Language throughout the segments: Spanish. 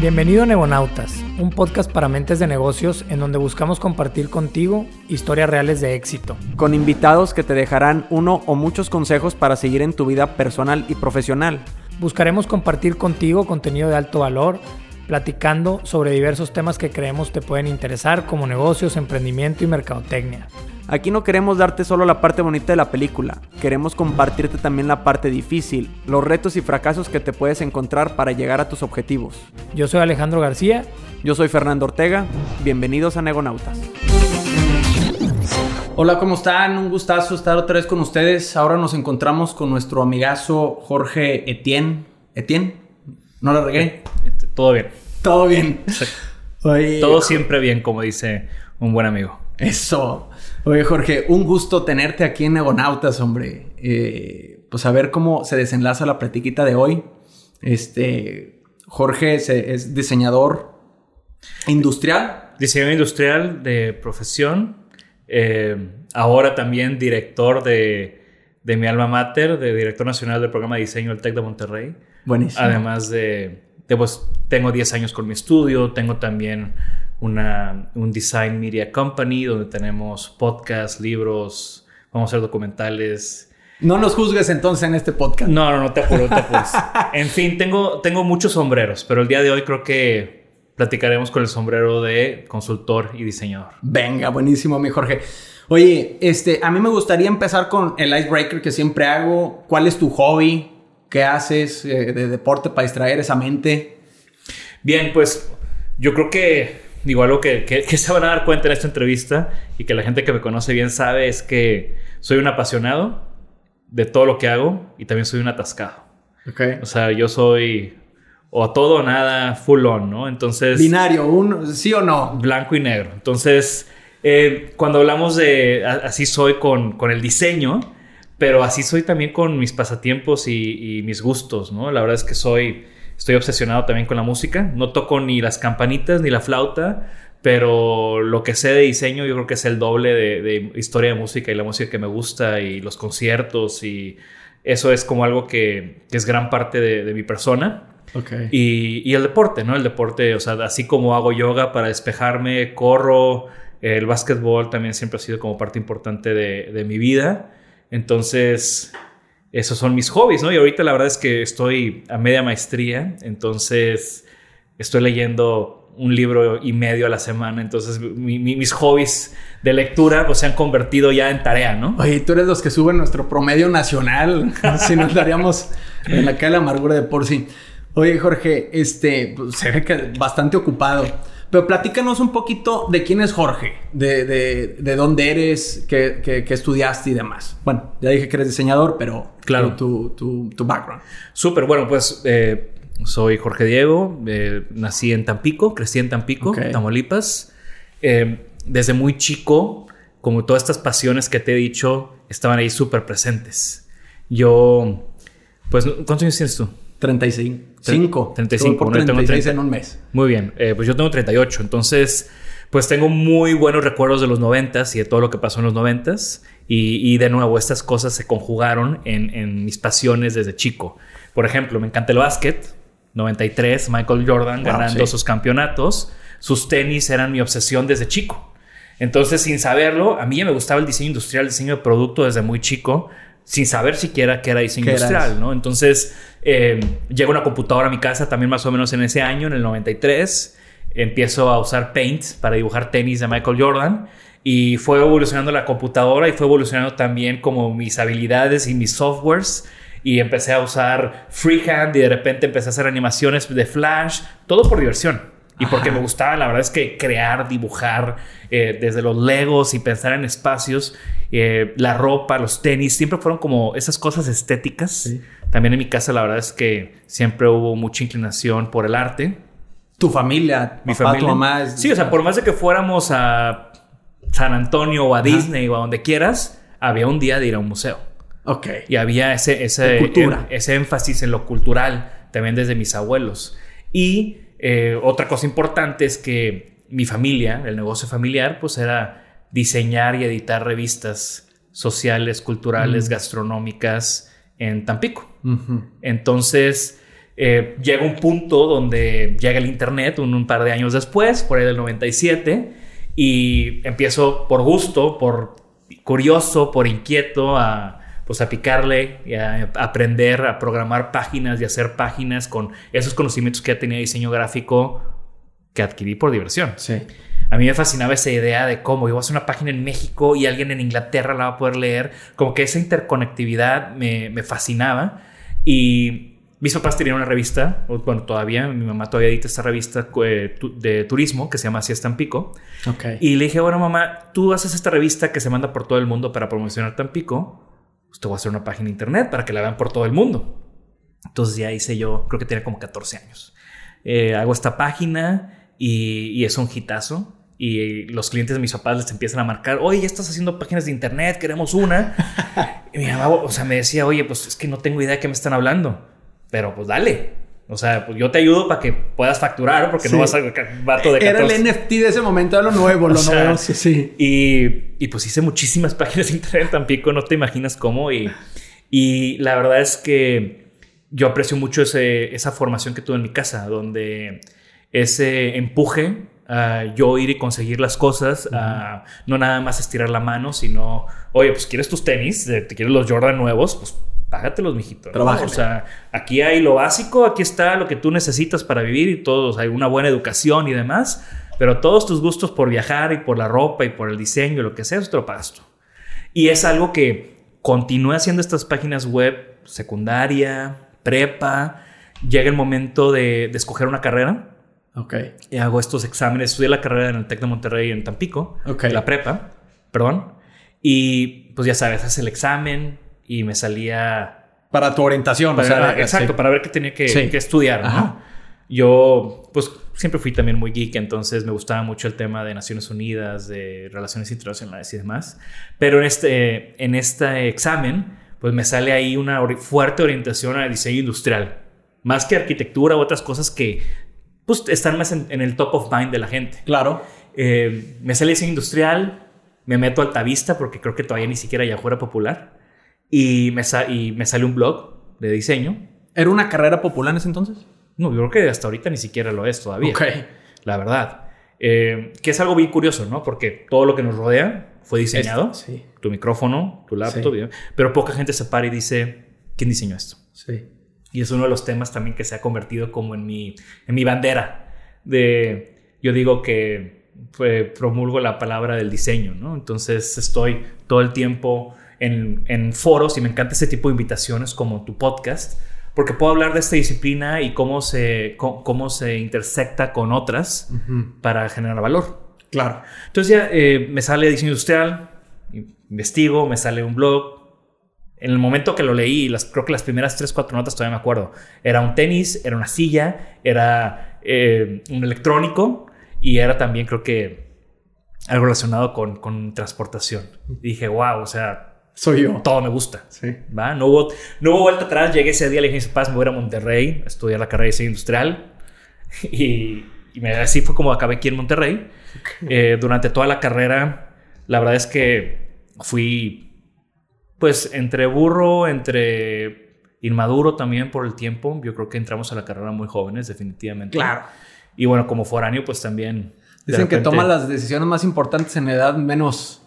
Bienvenido a Negonautas, un podcast para mentes de negocios en donde buscamos compartir contigo historias reales de éxito. Con invitados que te dejarán uno o muchos consejos para seguir en tu vida personal y profesional. Buscaremos compartir contigo contenido de alto valor, platicando sobre diversos temas que creemos te pueden interesar como negocios, emprendimiento y mercadotecnia. Aquí no queremos darte solo la parte bonita de la película, queremos compartirte también la parte difícil, los retos y fracasos que te puedes encontrar para llegar a tus objetivos. Yo soy Alejandro García. Yo soy Fernando Ortega. Bienvenidos a Negonautas. Hola, ¿cómo están? Un gustazo estar otra vez con ustedes. Ahora nos encontramos con nuestro amigazo Jorge Etienne. ¿Etienne? ¿No lo regué? Este, todo bien. Todo bien. Todo siempre bien, como dice un buen amigo. Eso. Oye, Jorge, un gusto tenerte aquí en Negonautas, hombre. Eh, pues a ver cómo se desenlaza la platiquita de hoy. Este, Jorge es, diseñador industrial. Diseñador industrial de profesión. Eh, ahora también director de, mi alma mater, de director nacional del programa de diseño del TEC de Monterrey. Buenísimo. Además de, de pues, tengo 10 años con mi estudio, tengo también una, un design media company donde tenemos podcasts, libros, vamos a hacer documentales. No nos juzgues entonces en este podcast. No, no, no te apuro, te en fin, tengo, tengo muchos sombreros, pero el día de hoy creo que platicaremos con el sombrero de consultor y diseñador. Venga, buenísimo, mi Jorge. Oye, este, a mí me gustaría empezar con el icebreaker que siempre hago. ¿Cuál es tu hobby? ¿Qué haces eh, de deporte para distraer esa mente? Bien, pues yo creo que digo, algo que, que, se van a dar cuenta en esta entrevista y que la gente que me conoce bien sabe es que soy un apasionado de todo lo que hago y también soy un atascado. Okay. O sea, yo soy o todo o nada, full on, ¿no? Entonces... Binario, un sí o no. Blanco y negro. Entonces, eh, cuando hablamos de así soy con, con, el diseño, pero así soy también con mis pasatiempos y, y mis gustos, ¿no? La verdad es que soy Estoy obsesionado también con la música. No toco ni las campanitas ni la flauta, pero lo que sé de diseño yo creo que es el doble de, historia de música y la música que me gusta y los conciertos y eso es como algo que, es gran parte de, mi persona. Okay. Y, el deporte, ¿no? El deporte, o sea, así como hago yoga para despejarme, corro, el básquetbol también siempre ha sido como parte importante de, de mi vida. Entonces, esos son mis hobbies, ¿no? Y ahorita la verdad es que estoy a media maestría, entonces estoy leyendo un libro y medio a la semana, entonces mis hobbies de lectura pues se han convertido ya en tarea, ¿no? Oye, tú eres los que suben nuestro promedio nacional, si nos daríamos en la calle la amargura de por sí. Oye, Jorge, este, pues, se ve que bastante ocupado. Pero platícanos un poquito de quién es Jorge, de, de, dónde eres, qué, estudiaste y demás. Bueno, ya dije que eres diseñador, pero claro. tu, tu, tu background. Súper, bueno, pues eh, soy Jorge Diego, eh, nací en Tampico, crecí en Tampico, Tamaulipas. Eh, desde muy chico, como todas estas pasiones que te he dicho, estaban ahí súper presentes. Yo, pues, ¿cuántos años tienes tú? 35. 5. 35. Por 36 en un mes. Muy bien. Eh, pues yo tengo 38. Entonces, pues tengo muy buenos recuerdos de los 90 y de todo lo que pasó en los 90 y, y de nuevo, estas cosas se conjugaron en, en, mis pasiones desde chico. Por ejemplo, me encanta el básquet. 93, Michael Jordan ganando sus campeonatos. Sus tenis eran mi obsesión desde chico. Entonces, sin saberlo, a mí ya me gustaba el diseño industrial, el diseño de producto desde muy chico sin saber siquiera que era diseño industrial, ¿no? Entonces, eh, llega una computadora a mi casa también más o menos en ese año, en el 93. Empiezo a usar Paint para dibujar tenis de Michael Jordan. Y fue evolucionando la computadora y fue evolucionando también como mis habilidades y mis softwares. Y empecé a usar freehand y de repente empecé a hacer animaciones de Flash, todo por diversión. Y porque me gustaba, la verdad es que crear, dibujar, eh, desde los legos y pensar en espacios, eh, la ropa, los tenis, siempre fueron como esas cosas estéticas. También en mi casa, la verdad es que siempre hubo mucha inclinación por el arte. Tu familia, mi familia, tu mamá. Sí, o sea, por más de que fuéramos a San Antonio o a Disney o a donde quieras, había un día de ir a un museo. Ok. Y había ese, ese, ese énfasis en lo cultural, también desde mis abuelos. Y eh, otra cosa importante es que mi familia, el negocio familiar, pues era diseñar y editar revistas sociales, culturales, gastronómicas en Tampico. Entonces, Eh, llega un punto donde llega el Internet un, un, par de años después, por ahí del 97, y empiezo por gusto, por curioso, por inquieto a, pues a picarle y a aprender a programar páginas y hacer páginas con esos conocimientos que ya tenía diseño gráfico que adquirí por diversión. Sí. A mí me fascinaba esa idea de cómo yo voy a hacer una página en México y alguien en Inglaterra la va a poder leer. Como que esa interconectividad me, me fascinaba. Y mis papás tenían una revista, bueno, todavía, mi mamá todavía edita esta revista eh, de turismo que se llama Así Tampico. Okay. Y le dije, bueno, mamá, tú haces esta revista que se manda por todo el mundo para promocionar Tampico. Pues te voy a hacer una página de internet para que la vean por todo el mundo. Entonces ya hice yo, creo que tenía como 14 años. Eh, hago esta página y, y es un hitazo y los clientes de mis papás les empiezan a marcar, oye, ya estás haciendo páginas de internet, queremos una. y mi mamá, o sea, me decía, oye, pues es que no tengo idea de qué me están hablando. Pero pues dale. O sea, pues yo te ayudo para que puedas facturar porque no vas a vato de 14. Era el NFT de ese momento, era lo nuevo, lo nuevo. Sí, sí. Y, y, pues hice muchísimas páginas de internet en Tampico, no te imaginas cómo. Y, y la verdad es que yo aprecio mucho ese, esa formación que tuve en mi casa, donde ese empuje a yo ir y conseguir las cosas, a no nada más estirar la mano, sino, oye, pues quieres tus tenis, te quieres los Jordan nuevos, pues págatelos, mijito. ¿no? O sea, aquí hay lo básico, aquí está lo que tú necesitas para vivir y todos, hay una buena educación y demás, pero todos tus gustos por viajar y por la ropa y por el diseño, lo que sea, lo pagas tú. Y es algo que continúe haciendo estas páginas web, secundaria, prepa, llega el momento de, de escoger una carrera. Ok. Y hago estos exámenes. Estudié la carrera en el TEC de Monterrey en Tampico. Ok. La prepa, perdón. Y pues ya sabes, haces el examen, y me salía... Para tu orientación, para, o sea, exacto, sí. para ver qué tenía que, Sí. que estudiar, ¿no? Ajá. Yo, pues, siempre fui también muy geek, entonces me gustaba mucho el tema de Naciones Unidas, de relaciones internacionales y demás. Pero en este, en este examen, pues me sale ahí una ori- fuerte orientación al diseño industrial, más que arquitectura u otras cosas que, pues, están más en, en el top of mind de la gente. Claro. Eh, me sale diseño industrial, me meto a Altavista porque creo que todavía ni siquiera ya fuera popular. Y me, y me sale un blog de diseño. ¿Era una carrera popular en ese entonces? No, yo creo que hasta ahorita ni siquiera lo es todavía. Ok. La verdad. Eh, que es algo bien curioso, ¿no? Porque todo lo que nos rodea fue diseñado. Es- sí. Tu micrófono, tu laptop, Sí. pero poca gente se para y dice, ¿quién diseñó esto? Sí. Y es uno de los temas también que se ha convertido como en mi, en mi bandera. De, yo digo que pues, promulgo la palabra del diseño, ¿no? Entonces estoy todo el tiempo en, en foros y me encanta ese tipo de invitaciones como tu podcast, porque puedo hablar de esta disciplina y cómo se, cómo, cómo se intersecta con otras para generar valor. Claro. Entonces ya eh, me sale diseño industrial, investigo, me sale un blog. En el momento que lo leí, las, creo que las primeras tres, cuatro notas todavía me acuerdo. Era un tenis, era una silla, era eh, un electrónico y era también creo que algo relacionado con, con transportación. Y dije, wow, o sea, Soy yo. todo me gusta. Sí. ¿va? No, hubo, no hubo vuelta atrás. Llegué ese día, le dije papás, me voy a Monterrey a estudiar la carrera de diseño industrial. Y, y me- así fue como acabé aquí en Monterrey. Eh, durante toda la carrera, la verdad es que fui, pues, entre burro, entre inmaduro también por el tiempo. Yo creo que entramos a la carrera muy jóvenes, definitivamente. Claro. Y bueno, como foráneo, pues también. Dicen que toma las decisiones más importantes en edad menos.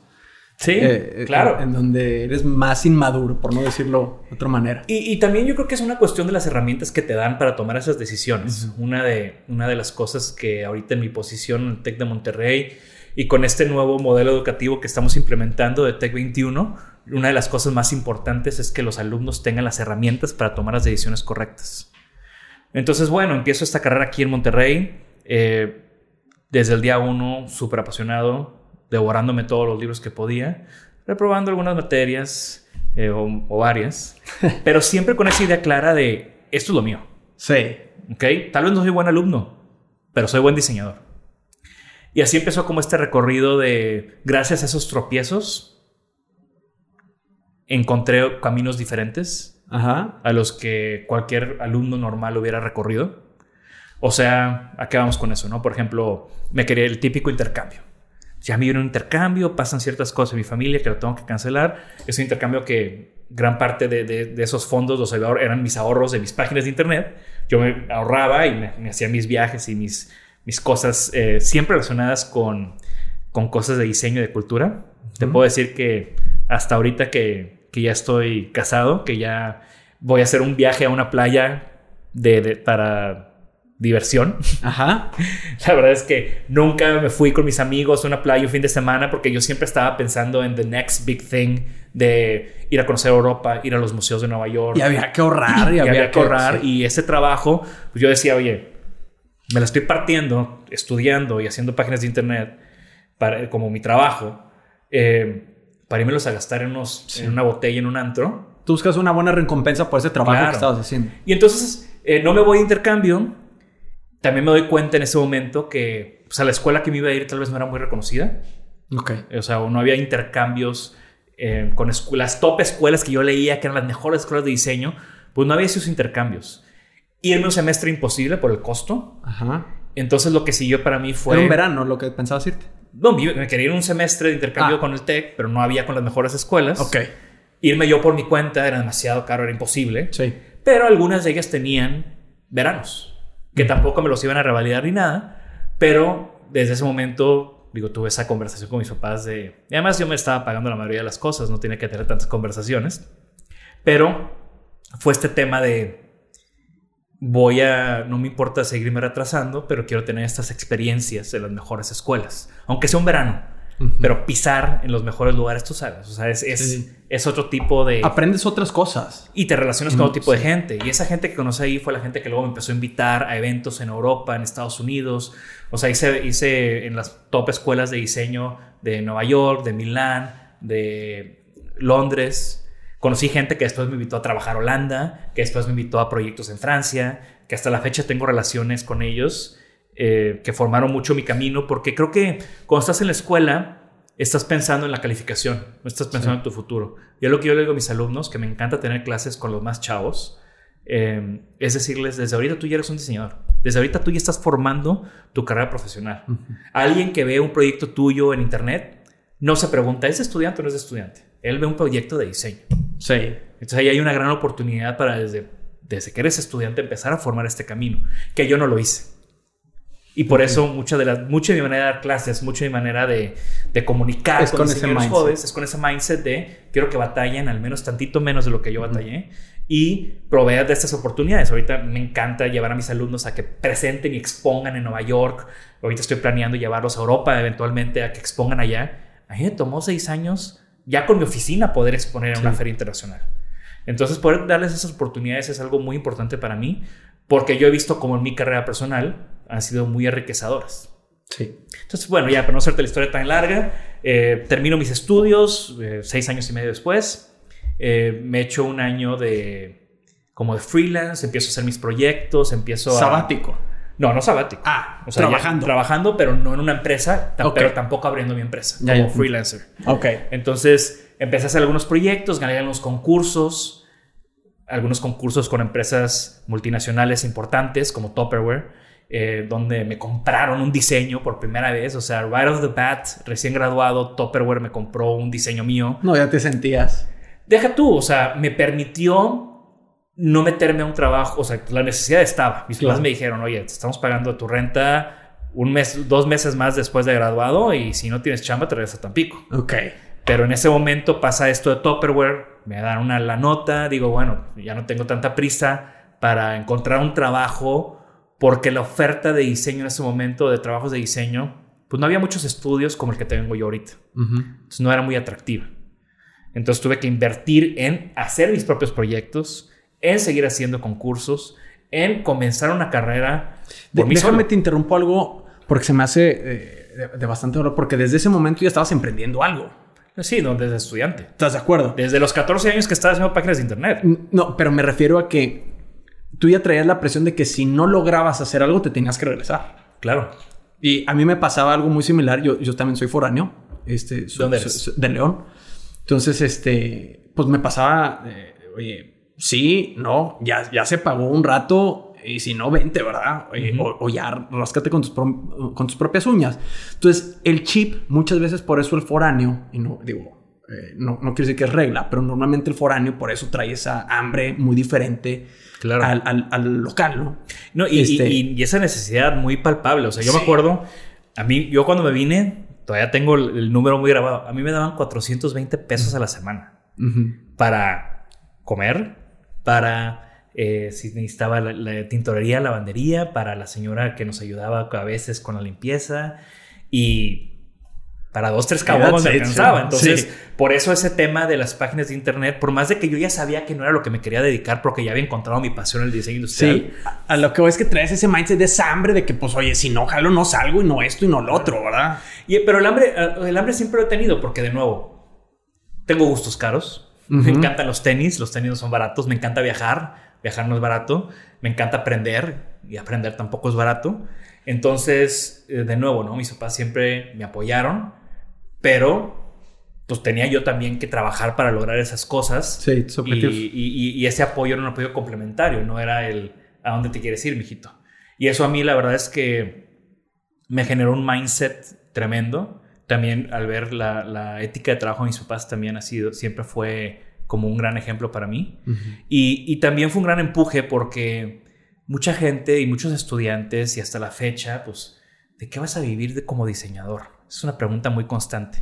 Sí, eh, claro. En, en donde eres más inmaduro, por no decirlo de otra manera. Y, y también yo creo que es una cuestión de las herramientas que te dan para tomar esas decisiones. una, de, una de las cosas que ahorita en mi posición en el TEC de Monterrey y con este nuevo modelo educativo que estamos implementando de TEC 21, una de las cosas más importantes es que los alumnos tengan las herramientas para tomar las decisiones correctas. Entonces, bueno, empiezo esta carrera aquí en Monterrey. eh, desde el día uno, súper apasionado, devorándome todos los libros que podía, reprobando algunas materias eh, o, o varias, pero siempre con esa idea clara de esto es lo mío. Sí. ¿ok? Tal vez no soy buen alumno, pero soy buen diseñador. Y así empezó como este recorrido de, gracias a esos tropiezos, encontré caminos diferentes Ajá. a los que cualquier alumno normal hubiera recorrido. O sea, ¿a qué vamos con eso? ¿no? Por ejemplo, me quería el típico intercambio. Ya me viene un intercambio, pasan ciertas cosas en mi familia que lo tengo que cancelar. Es un intercambio que gran parte de, de, esos fondos los eran mis ahorros de mis páginas de internet. Yo me ahorraba y me, hacía mis viajes y mis, mis cosas eh, siempre relacionadas con, con cosas de diseño y de cultura. Te puedo decir que hasta ahorita que, que, ya estoy casado, que ya voy a hacer un viaje a una playa de, para diversión. Ajá. La verdad es que nunca me fui con mis amigos a una playa un fin de semana porque yo siempre estaba pensando en the next big thing de ir a conocer Europa, ir a los museos de Nueva York. Y había que ahorrar, y, había, que ahorrar. Y ese trabajo, pues yo decía, oye, me la estoy partiendo, estudiando y haciendo páginas de internet para, como mi trabajo, eh, para irme a gastar en, unos, en una botella, en un antro. Tú buscas una buena recompensa por ese trabajo que estabas haciendo. Y entonces eh, no me voy a intercambio también me doy cuenta en ese momento que pues, a la escuela que me iba a ir tal vez no era muy reconocida. Ok. O sea, no había intercambios eh, con las top escuelas que yo leía, que eran las mejores escuelas de diseño, pues no había esos intercambios. Irme un semestre imposible por el costo. Ajá. Entonces lo que siguió para mí fue... Era un verano lo que pensabas irte. No, me quería ir un semestre de intercambio ah. con el TEC, pero no había con las mejores escuelas. Ok. Irme yo por mi cuenta era demasiado caro, era imposible. Sí. Pero algunas de ellas tenían veranos que tampoco me los iban a revalidar ni nada, pero desde ese momento, digo, tuve esa conversación con mis papás de... Y además yo me estaba pagando la mayoría de las cosas, no tenía que tener tantas conversaciones, pero fue este tema de... Voy a, no me importa seguirme retrasando, pero quiero tener estas experiencias en las mejores escuelas, aunque sea un verano pero pisar en los mejores lugares, tú sabes. O sea, es, es, otro tipo de... Aprendes otras cosas. Y te relacionas con otro tipo de gente. Y esa gente que conocí ahí fue la gente que luego me empezó a invitar a eventos en Europa, en Estados Unidos. O sea, hice, hice en las top escuelas de diseño de Nueva York, de Milán, de Londres. Conocí gente que después me invitó a trabajar a Holanda, que después me invitó a proyectos en Francia, que hasta la fecha tengo relaciones con ellos. Eh, que formaron mucho mi camino, porque creo que cuando estás en la escuela, estás pensando en la calificación, no estás pensando en tu futuro. Y es lo que yo le digo a mis alumnos, que me encanta tener clases con los más chavos, eh, es decirles, desde ahorita tú ya eres un diseñador, desde ahorita tú ya estás formando tu carrera profesional. Alguien que ve un proyecto tuyo en internet, no se pregunta, ¿es estudiante o no es estudiante? Él ve un proyecto de diseño. Sí. Entonces ahí hay una gran oportunidad para desde, desde que eres estudiante empezar a formar este camino, que yo no lo hice. Y por eso mucha de, la, mucha de mi manera de dar clases, mucha de mi manera de, de comunicar con, los jóvenes es con ese mindset de quiero que batallen al menos tantito menos de lo que yo batallé y proveer de estas oportunidades. Ahorita me encanta llevar a mis alumnos a que presenten y expongan en Nueva York. Ahorita estoy planeando llevarlos a Europa eventualmente a que expongan allá. A mí me tomó seis años ya con mi oficina poder exponer en una feria internacional. Entonces poder darles esas oportunidades es algo muy importante para mí porque yo he visto como en mi carrera personal han sido muy enriquecedoras. Sí. Entonces, bueno, ya para no hacerte la historia tan larga, eh, termino mis estudios eh, seis años y medio después. Eh, me echo un año de como de freelance, empiezo a hacer mis proyectos, empiezo sabático. No, no sabático. Ah, o sea, trabajando. trabajando, pero no en una empresa, pero tampoco abriendo mi empresa como freelancer. Ok. Entonces, empecé a hacer algunos proyectos, gané algunos concursos, algunos concursos con empresas multinacionales importantes como Tupperware. Eh, donde me compraron un diseño por primera vez. O sea, right off the bat, recién graduado, Topperware me compró un diseño mío. No, ya te sentías. Deja tú, o sea, me permitió no meterme a un trabajo. O sea, la necesidad estaba. Mis papás me dijeron, oye, te estamos pagando tu renta un mes, dos meses más después de graduado y si no tienes chamba, te regresas a Tampico. Ok. Pero en ese momento pasa esto de Topperware, me dan una la nota, digo, bueno, ya no tengo tanta prisa para encontrar un trabajo porque la oferta de diseño en ese momento, de trabajos de diseño, pues no había muchos estudios como el que tengo yo ahorita. Entonces no era muy atractiva. Entonces tuve que invertir en hacer mis propios proyectos, en seguir haciendo concursos, en comenzar una carrera. déjame te interrumpo algo porque se me hace eh, de, bastante dolor porque desde ese momento ya estabas emprendiendo algo. Sí, no, desde estudiante. ¿Estás de acuerdo? Desde los 14 años que estaba haciendo páginas de internet. No, pero me refiero a que tú ya traías la presión de que si no lograbas hacer algo, te tenías que regresar. Claro. Y a mí me pasaba algo muy similar. Yo, yo también soy foráneo. Este, ¿Dónde eres? de León. Entonces, este, pues me pasaba, oye, sí, no, ya, ya se pagó un rato y si no, vente, ¿verdad? o, ya rascate con tus, con tus propias uñas. Entonces, el chip, muchas veces por eso el foráneo, y no digo, eh, no, no quiero decir que es regla, pero normalmente el foráneo por eso trae esa hambre muy diferente Claro. al, al- al local, ¿no? No, y, Este- y- y esa necesidad muy palpable. O sea, yo me acuerdo, a mí, yo cuando me vine, todavía tengo el, el número muy grabado. A mí me daban 420 pesos a la semana para comer, para eh, si necesitaba la, la tintorería, lavandería, para la señora que nos ayudaba a veces con la limpieza y para dos, tres caguamas me alcanzaba. Entonces, Sí. por eso ese tema de las páginas de internet, por más de que yo ya sabía que no era lo que me quería dedicar porque ya había encontrado mi pasión en el diseño industrial. Sí, a, lo que voy es que traes ese mindset de esa hambre de que, pues, oye, si no jalo, no salgo y no esto y no lo otro, ¿verdad? Y, pero el hambre, eh, el hambre siempre lo he tenido porque, de nuevo, tengo gustos caros. Me encantan los tenis, los tenis no son baratos. Me encanta viajar, viajar no es barato. Me encanta aprender y aprender tampoco es barato. Entonces, eh, de nuevo, ¿no? Mis papás siempre me apoyaron, pero pues tenía yo también que trabajar para lograr esas cosas. Sí, tus y, objetivos. y- y- y ese apoyo era un apoyo complementario, no era el a dónde te quieres ir, mijito. Y eso a mí la verdad es que me generó un mindset tremendo. También al ver la, la ética de trabajo de mis papás también ha sido, siempre fue como un gran ejemplo para mí. Y, y también fue un gran empuje porque mucha gente y muchos estudiantes y hasta la fecha, pues, ¿de qué vas a vivir de, como diseñador? Es una pregunta muy constante.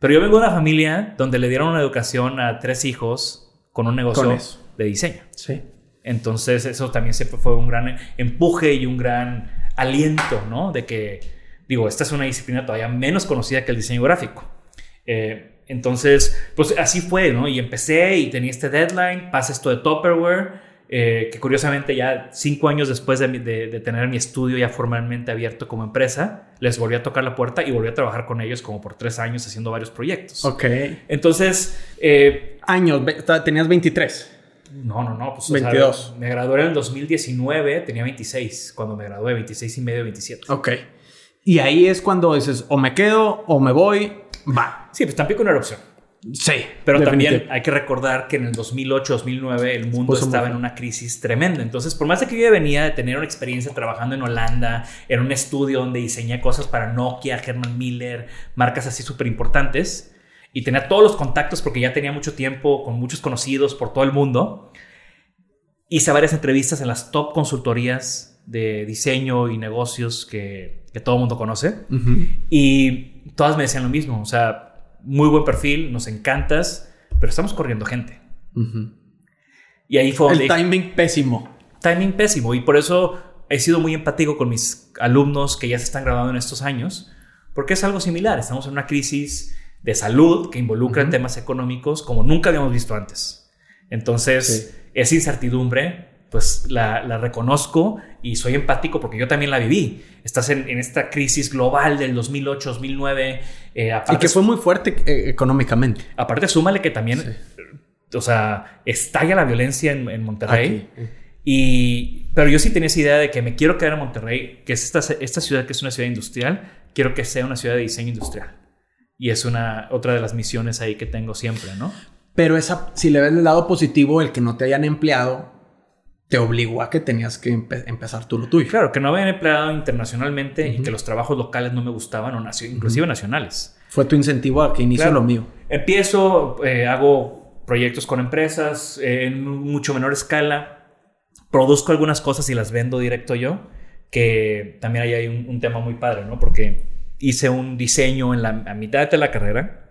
Pero yo vengo de una familia donde le dieron una educación a tres hijos con un negocio Con de diseño. Sí. Entonces eso también siempre fue un gran empuje y un gran aliento, ¿no? De que, digo, esta es una disciplina todavía menos conocida que el diseño gráfico. Eh, entonces, pues así fue, ¿no? Y empecé y tenía este deadline, pasa esto de Tupperware, eh, que curiosamente ya cinco años después de, mi- de- de tener mi estudio ya formalmente abierto como empresa, les volví a tocar la puerta y volví a trabajar con ellos como por tres años haciendo varios proyectos. Ok. Entonces, eh, Años, tenías 23. no, no, no. Pues, o sea, 22. me gradué en el 2019, tenía 26. Cuando me gradué, 26 y medio, 27. Ok. Y ahí es cuando dices, o me quedo o me voy, va. Sí, pues Tampico no era opción. Sí. Pero también hay que recordar que en el 2008, 2009 el mundo estaba en una crisis tremenda. Entonces, por más de que yo ya venía de tener una experiencia trabajando en Holanda, en un estudio donde diseñé cosas para Nokia, Herman Miller, marcas así súper importantes, y tenía todos los contactos porque ya tenía mucho tiempo con muchos conocidos por todo el mundo, hice varias entrevistas en las top consultorías de diseño y negocios que, que todo el mundo conoce. Y todas me decían lo mismo, o sea, muy buen perfil, nos encantas, pero estamos corriendo gente. Y ahí fue El timing pésimo. timing pésimo y por eso he sido muy empático con mis alumnos que ya se están graduando en estos años, porque es algo similar, estamos en una crisis de salud que involucra temas económicos como nunca habíamos visto antes. Entonces, esa incertidumbre, pues la, la reconozco y soy empático porque yo también la viví. Estás en, en esta crisis global del 2008, 2009. eh, Y aparte, que fue muy fuerte eh, económicamente. aparte, súmale que también, o sea, estalla la violencia en, en Monterrey. Aquí. Y, pero yo sí tenía esa idea de que me quiero quedar en Monterrey, que es esta, esta ciudad que es una ciudad industrial, quiero que sea una ciudad de diseño industrial. Y es una, otra de las misiones ahí que tengo siempre, ¿no? Pero esa, si le ves el lado positivo, el que no te hayan empleado, te obligó a que tenías que empe- empezar tú lo tuyo. Claro, que no habían empleado internacionalmente y Ujú. que los trabajos locales no me gustaban, o nacio- inclusive nacionales. Fue tu incentivo a que inicie Claro. lo mío. Empiezo, eh, hago proyectos con empresas eh, en mucho menor escala, produzco algunas cosas y las vendo directo yo, que también ahí hay un, un tema muy padre, ¿no? Porque hice un diseño en la a mitad de la carrera,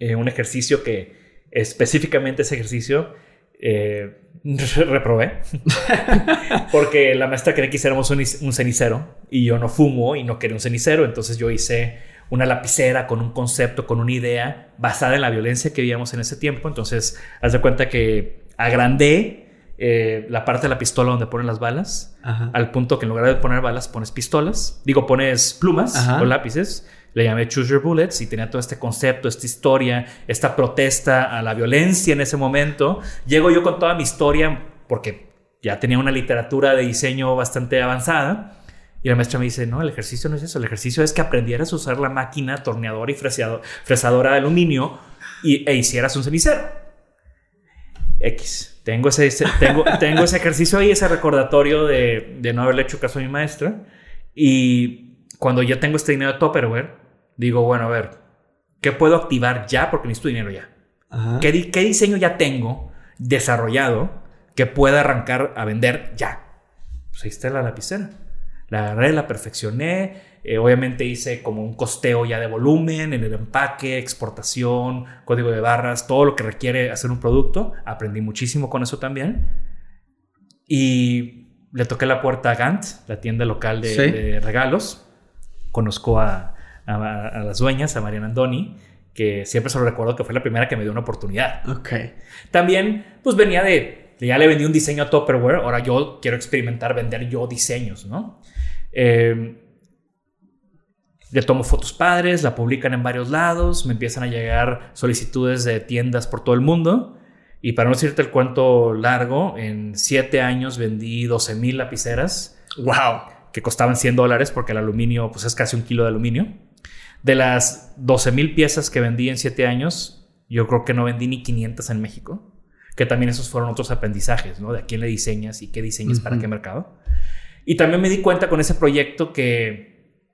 eh, un ejercicio que específicamente ese ejercicio eh, reprobé, porque la maestra quería que hiciéramos un, un cenicero y yo no fumo y no quería un cenicero, entonces yo hice una lapicera con un concepto, con una idea basada en la violencia que vivíamos en ese tiempo. Entonces, haz de cuenta que agrandé eh, la parte de la pistola donde ponen las balas, Ajá. al punto que en lugar de poner balas pones pistolas, digo, pones plumas Ajá. o lápices. Le llamé Choose Your Bullets y tenía todo este concepto, esta historia, esta protesta a la violencia en ese momento. Llego yo con toda mi historia porque ya tenía una literatura de diseño bastante avanzada. Y la maestra me dice, no, el ejercicio no es eso, el ejercicio es que aprendieras a usar la máquina torneadora y fresadora de aluminio y, e hicieras un cenicero. X. Tengo ese, ese- tengo, tengo ese ejercicio ahí, ese recordatorio de, de no haberle hecho caso a mi maestra. Y cuando ya tengo este dinero de Tupperware, digo, bueno, a ver, ¿Qué puedo activar ya? Porque necesito dinero ya. ¿Qué, diseño ya tengo desarrollado que pueda arrancar a vender ya? Pues ahí está la lapicera. La agarré, la perfeccioné. Eh, obviamente hice como un costeo ya de volumen en el empaque, exportación, código de barras, todo lo que requiere hacer un producto. Aprendí muchísimo con eso también. Y le toqué la puerta a Gant, la tienda local de, regalos. Conozco a, a, las dueñas, a Mariana Andoni, que siempre se lo recuerdo que fue la primera que me dio una oportunidad. Ok. También, pues venía de, ya le vendí un diseño a Tupperware, ahora yo quiero experimentar vender yo diseños, ¿no? Eh, le tomo fotos padres, la publican en varios lados, me empiezan a llegar solicitudes de tiendas por todo el mundo. Y para no decirte el cuento largo, en siete años vendí 12 mil lapiceras. ¡Wow! Que costaban 100 dólares porque el aluminio, pues es casi un kilo de aluminio. De las 12 mil piezas que vendí en 7 años, yo creo que no vendí ni 500 en México. Que también esos fueron otros aprendizajes, ¿no? De a quién le diseñas y qué diseñas para qué mercado. Y también me di cuenta con ese proyecto que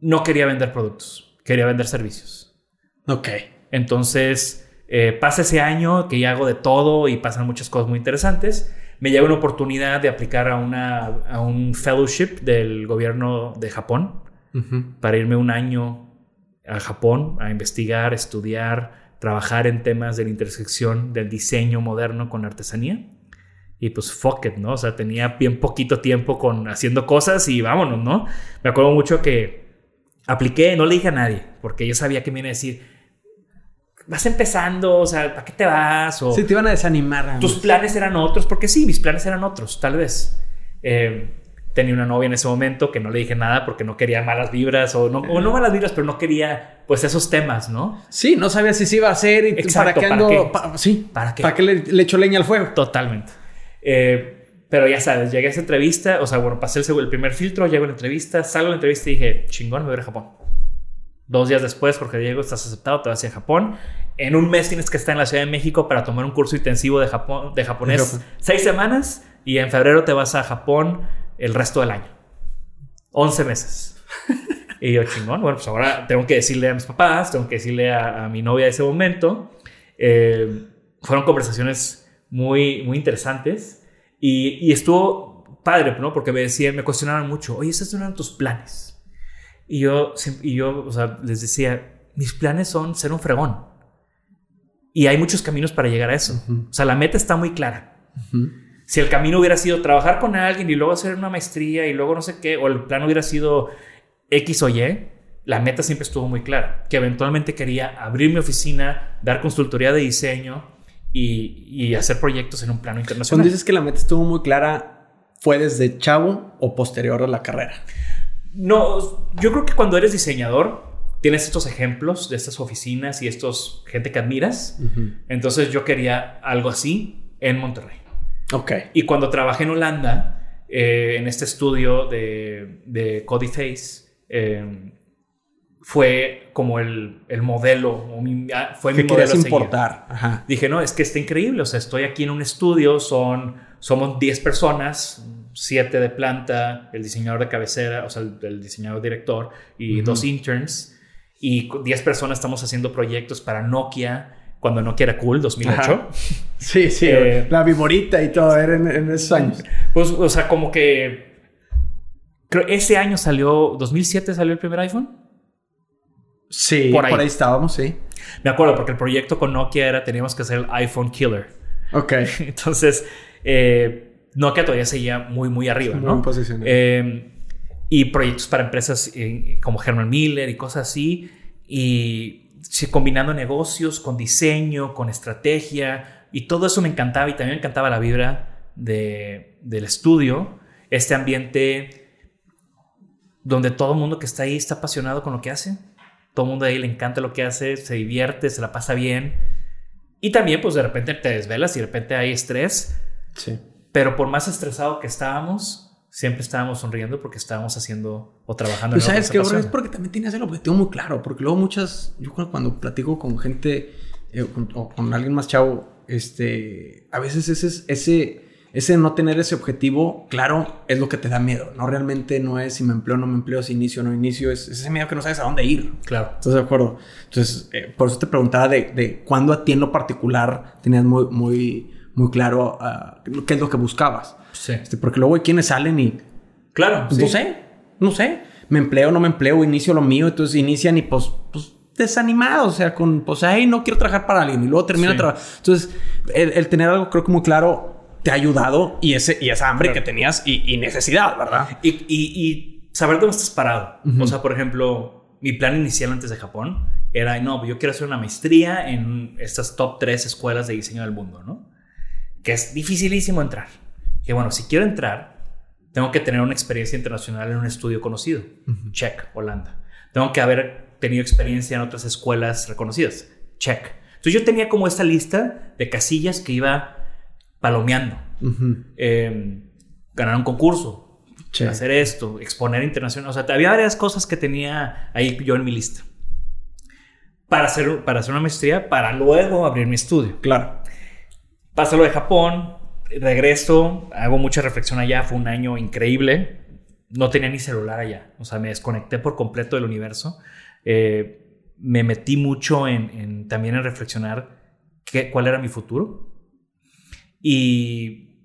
no quería vender productos, quería vender servicios. Ok. Entonces, eh, pasa ese año que ya hago de todo y pasan muchas cosas muy interesantes. Me llega una oportunidad de aplicar a, una, a un fellowship del gobierno de Japón para irme un año a Japón a investigar, estudiar, trabajar en temas de la intersección del diseño moderno con la artesanía. Y pues fuck it, ¿no? O sea, tenía bien poquito tiempo con haciendo cosas y vámonos, ¿no? Me acuerdo mucho que apliqué, no le dije a nadie, porque yo sabía que me iban a decir, vas empezando, o sea, ¿para qué te vas? O, sí, te iban a desanimar. Tus planes eran otros, porque sí, mis planes eran otros, tal vez. Eh, tenía una novia en ese momento que no le dije nada porque no quería malas vibras o no, o no malas vibras, pero no quería pues esos temas, ¿no? Sí, no sabía si se iba a hacer y para qué ando... sí, ¿para qué? ¿Para qué le, echo leña al fuego? Totalmente. Eh, pero ya sabes, llegué a esa entrevista, o sea, bueno, pasé el, el primer filtro, llego a la entrevista, salgo de la entrevista y dije, chingón, me voy a Japón. Dos días después, Jorge Diego, estás aceptado, te vas a Japón. En un mes tienes que estar en la Ciudad de México para tomar un curso intensivo de, Japón, de japonés. Seis semanas y en febrero te vas a Japón el resto del año. 11 meses. y yo, chingón, bueno, pues ahora tengo que decirle a mis papás, tengo que decirle a, mi novia de ese momento. Eh, fueron conversaciones muy, muy interesantes y, estuvo padre, ¿no? Porque me decían, me cuestionaban mucho, oye, ¿esos no eran tus planes? Y yo, y yo o sea, les decía, mis planes son ser un fregón. Y hay muchos caminos para llegar a eso. O sea, la meta está muy clara. Si el camino hubiera sido trabajar con alguien y luego hacer una maestría y luego no sé qué, o el plan hubiera sido X o Y, la meta siempre estuvo muy clara, que eventualmente quería abrir mi oficina, dar consultoría de diseño y, hacer proyectos en un plano internacional. Cuando dices que la meta estuvo muy clara, ¿fue desde chavo o posterior a la carrera? No, yo creo que cuando eres diseñador, tienes estos ejemplos de estas oficinas y estos gente que admiras. Entonces yo quería algo así en Monterrey. Ok. Y cuando trabajé en Holanda, eh, en este estudio de, de Face, eh, fue como el, el modelo, ah, fue mi modelo. importar. Ajá. Dije, no, es que está increíble, o sea, estoy aquí en un estudio, son, somos 10 personas, 7 de planta, el diseñador de cabecera, o sea, el, diseñador director y dos interns, y 10 personas estamos haciendo proyectos para Nokia cuando no quiera cool, 2008. Sí, sí, eh, la viborita y todo, era en, esos años. Pues, o sea, como que... Creo ese año salió, 2007 salió el primer iPhone. Sí, por ahí. estábamos, sí. Me acuerdo porque el proyecto con Nokia era teníamos que hacer el iPhone Killer. Ok. Entonces, eh, Nokia todavía seguía muy, muy arriba, ¿no? Eh, y proyectos para empresas como Herman Miller y cosas así. Y combinando negocios con diseño, con estrategia, y todo eso me encantaba y también me encantaba la vibra del estudio, este ambiente donde todo el mundo que está ahí está apasionado con lo que hace, todo el mundo ahí le encanta lo que hace, se divierte, se la pasa bien, y también pues de repente te desvelas y de repente hay estrés, sí. pero por más estresado que estábamos, siempre estábamos sonriendo porque estábamos haciendo o trabajando pues en sabes que es porque también tienes el objetivo muy claro porque luego muchas yo cuando platico con gente eh, o con alguien más chavo este a veces ese ese ese no tener ese objetivo claro es lo que te da miedo. No realmente no es si me empleo o no me empleo, si inicio o no inicio, es, ese miedo que no sabes a dónde ir. Claro. ¿Estás de acuerdo? Entonces, eh, por eso te preguntaba de, de cuándo a ti en lo particular tenías muy, muy, muy claro ah, qué es lo que buscabas. Sí. Este, porque luego hay quienes salen y Claro. pues, sí. no sé, no sé. Me empleo, no me empleo, inicio lo mío, entonces inician y pues, pues desanimados, o sea, con, pues, ay, no quiero trabajar para alguien y luego termina Sí. trabajo. Entonces, el, el tener algo creo que muy claro te ha ayudado y, ese, y esa hambre Claro. que tenías y, y necesidad, ¿verdad? Y, y- saber dónde estás parado. Ujú. O sea, por ejemplo, mi plan inicial antes de Japón era, no, yo quiero hacer una maestría en estas top tres escuelas de diseño del mundo, ¿no? Que es dificilísimo entrar. Que bueno, si quiero entrar, tengo que tener una experiencia internacional en un estudio conocido. Check, Holanda. Tengo que haber tenido experiencia en otras escuelas reconocidas. Check. Entonces yo tenía como esta lista de casillas que iba palomeando. Ujú. Eh, ganar un concurso, Che. hacer esto, exponer internacional. O sea, había varias cosas que tenía ahí yo en mi lista. Para hacer, para hacer una maestría, para luego abrir mi estudio. Claro. Pasa lo de Japón, regreso, hago mucha reflexión allá, fue un año increíble. No tenía ni celular allá, o sea, me desconecté por completo del universo. Eh, me metí mucho en, en- también en reflexionar qué, cuál era mi futuro. Y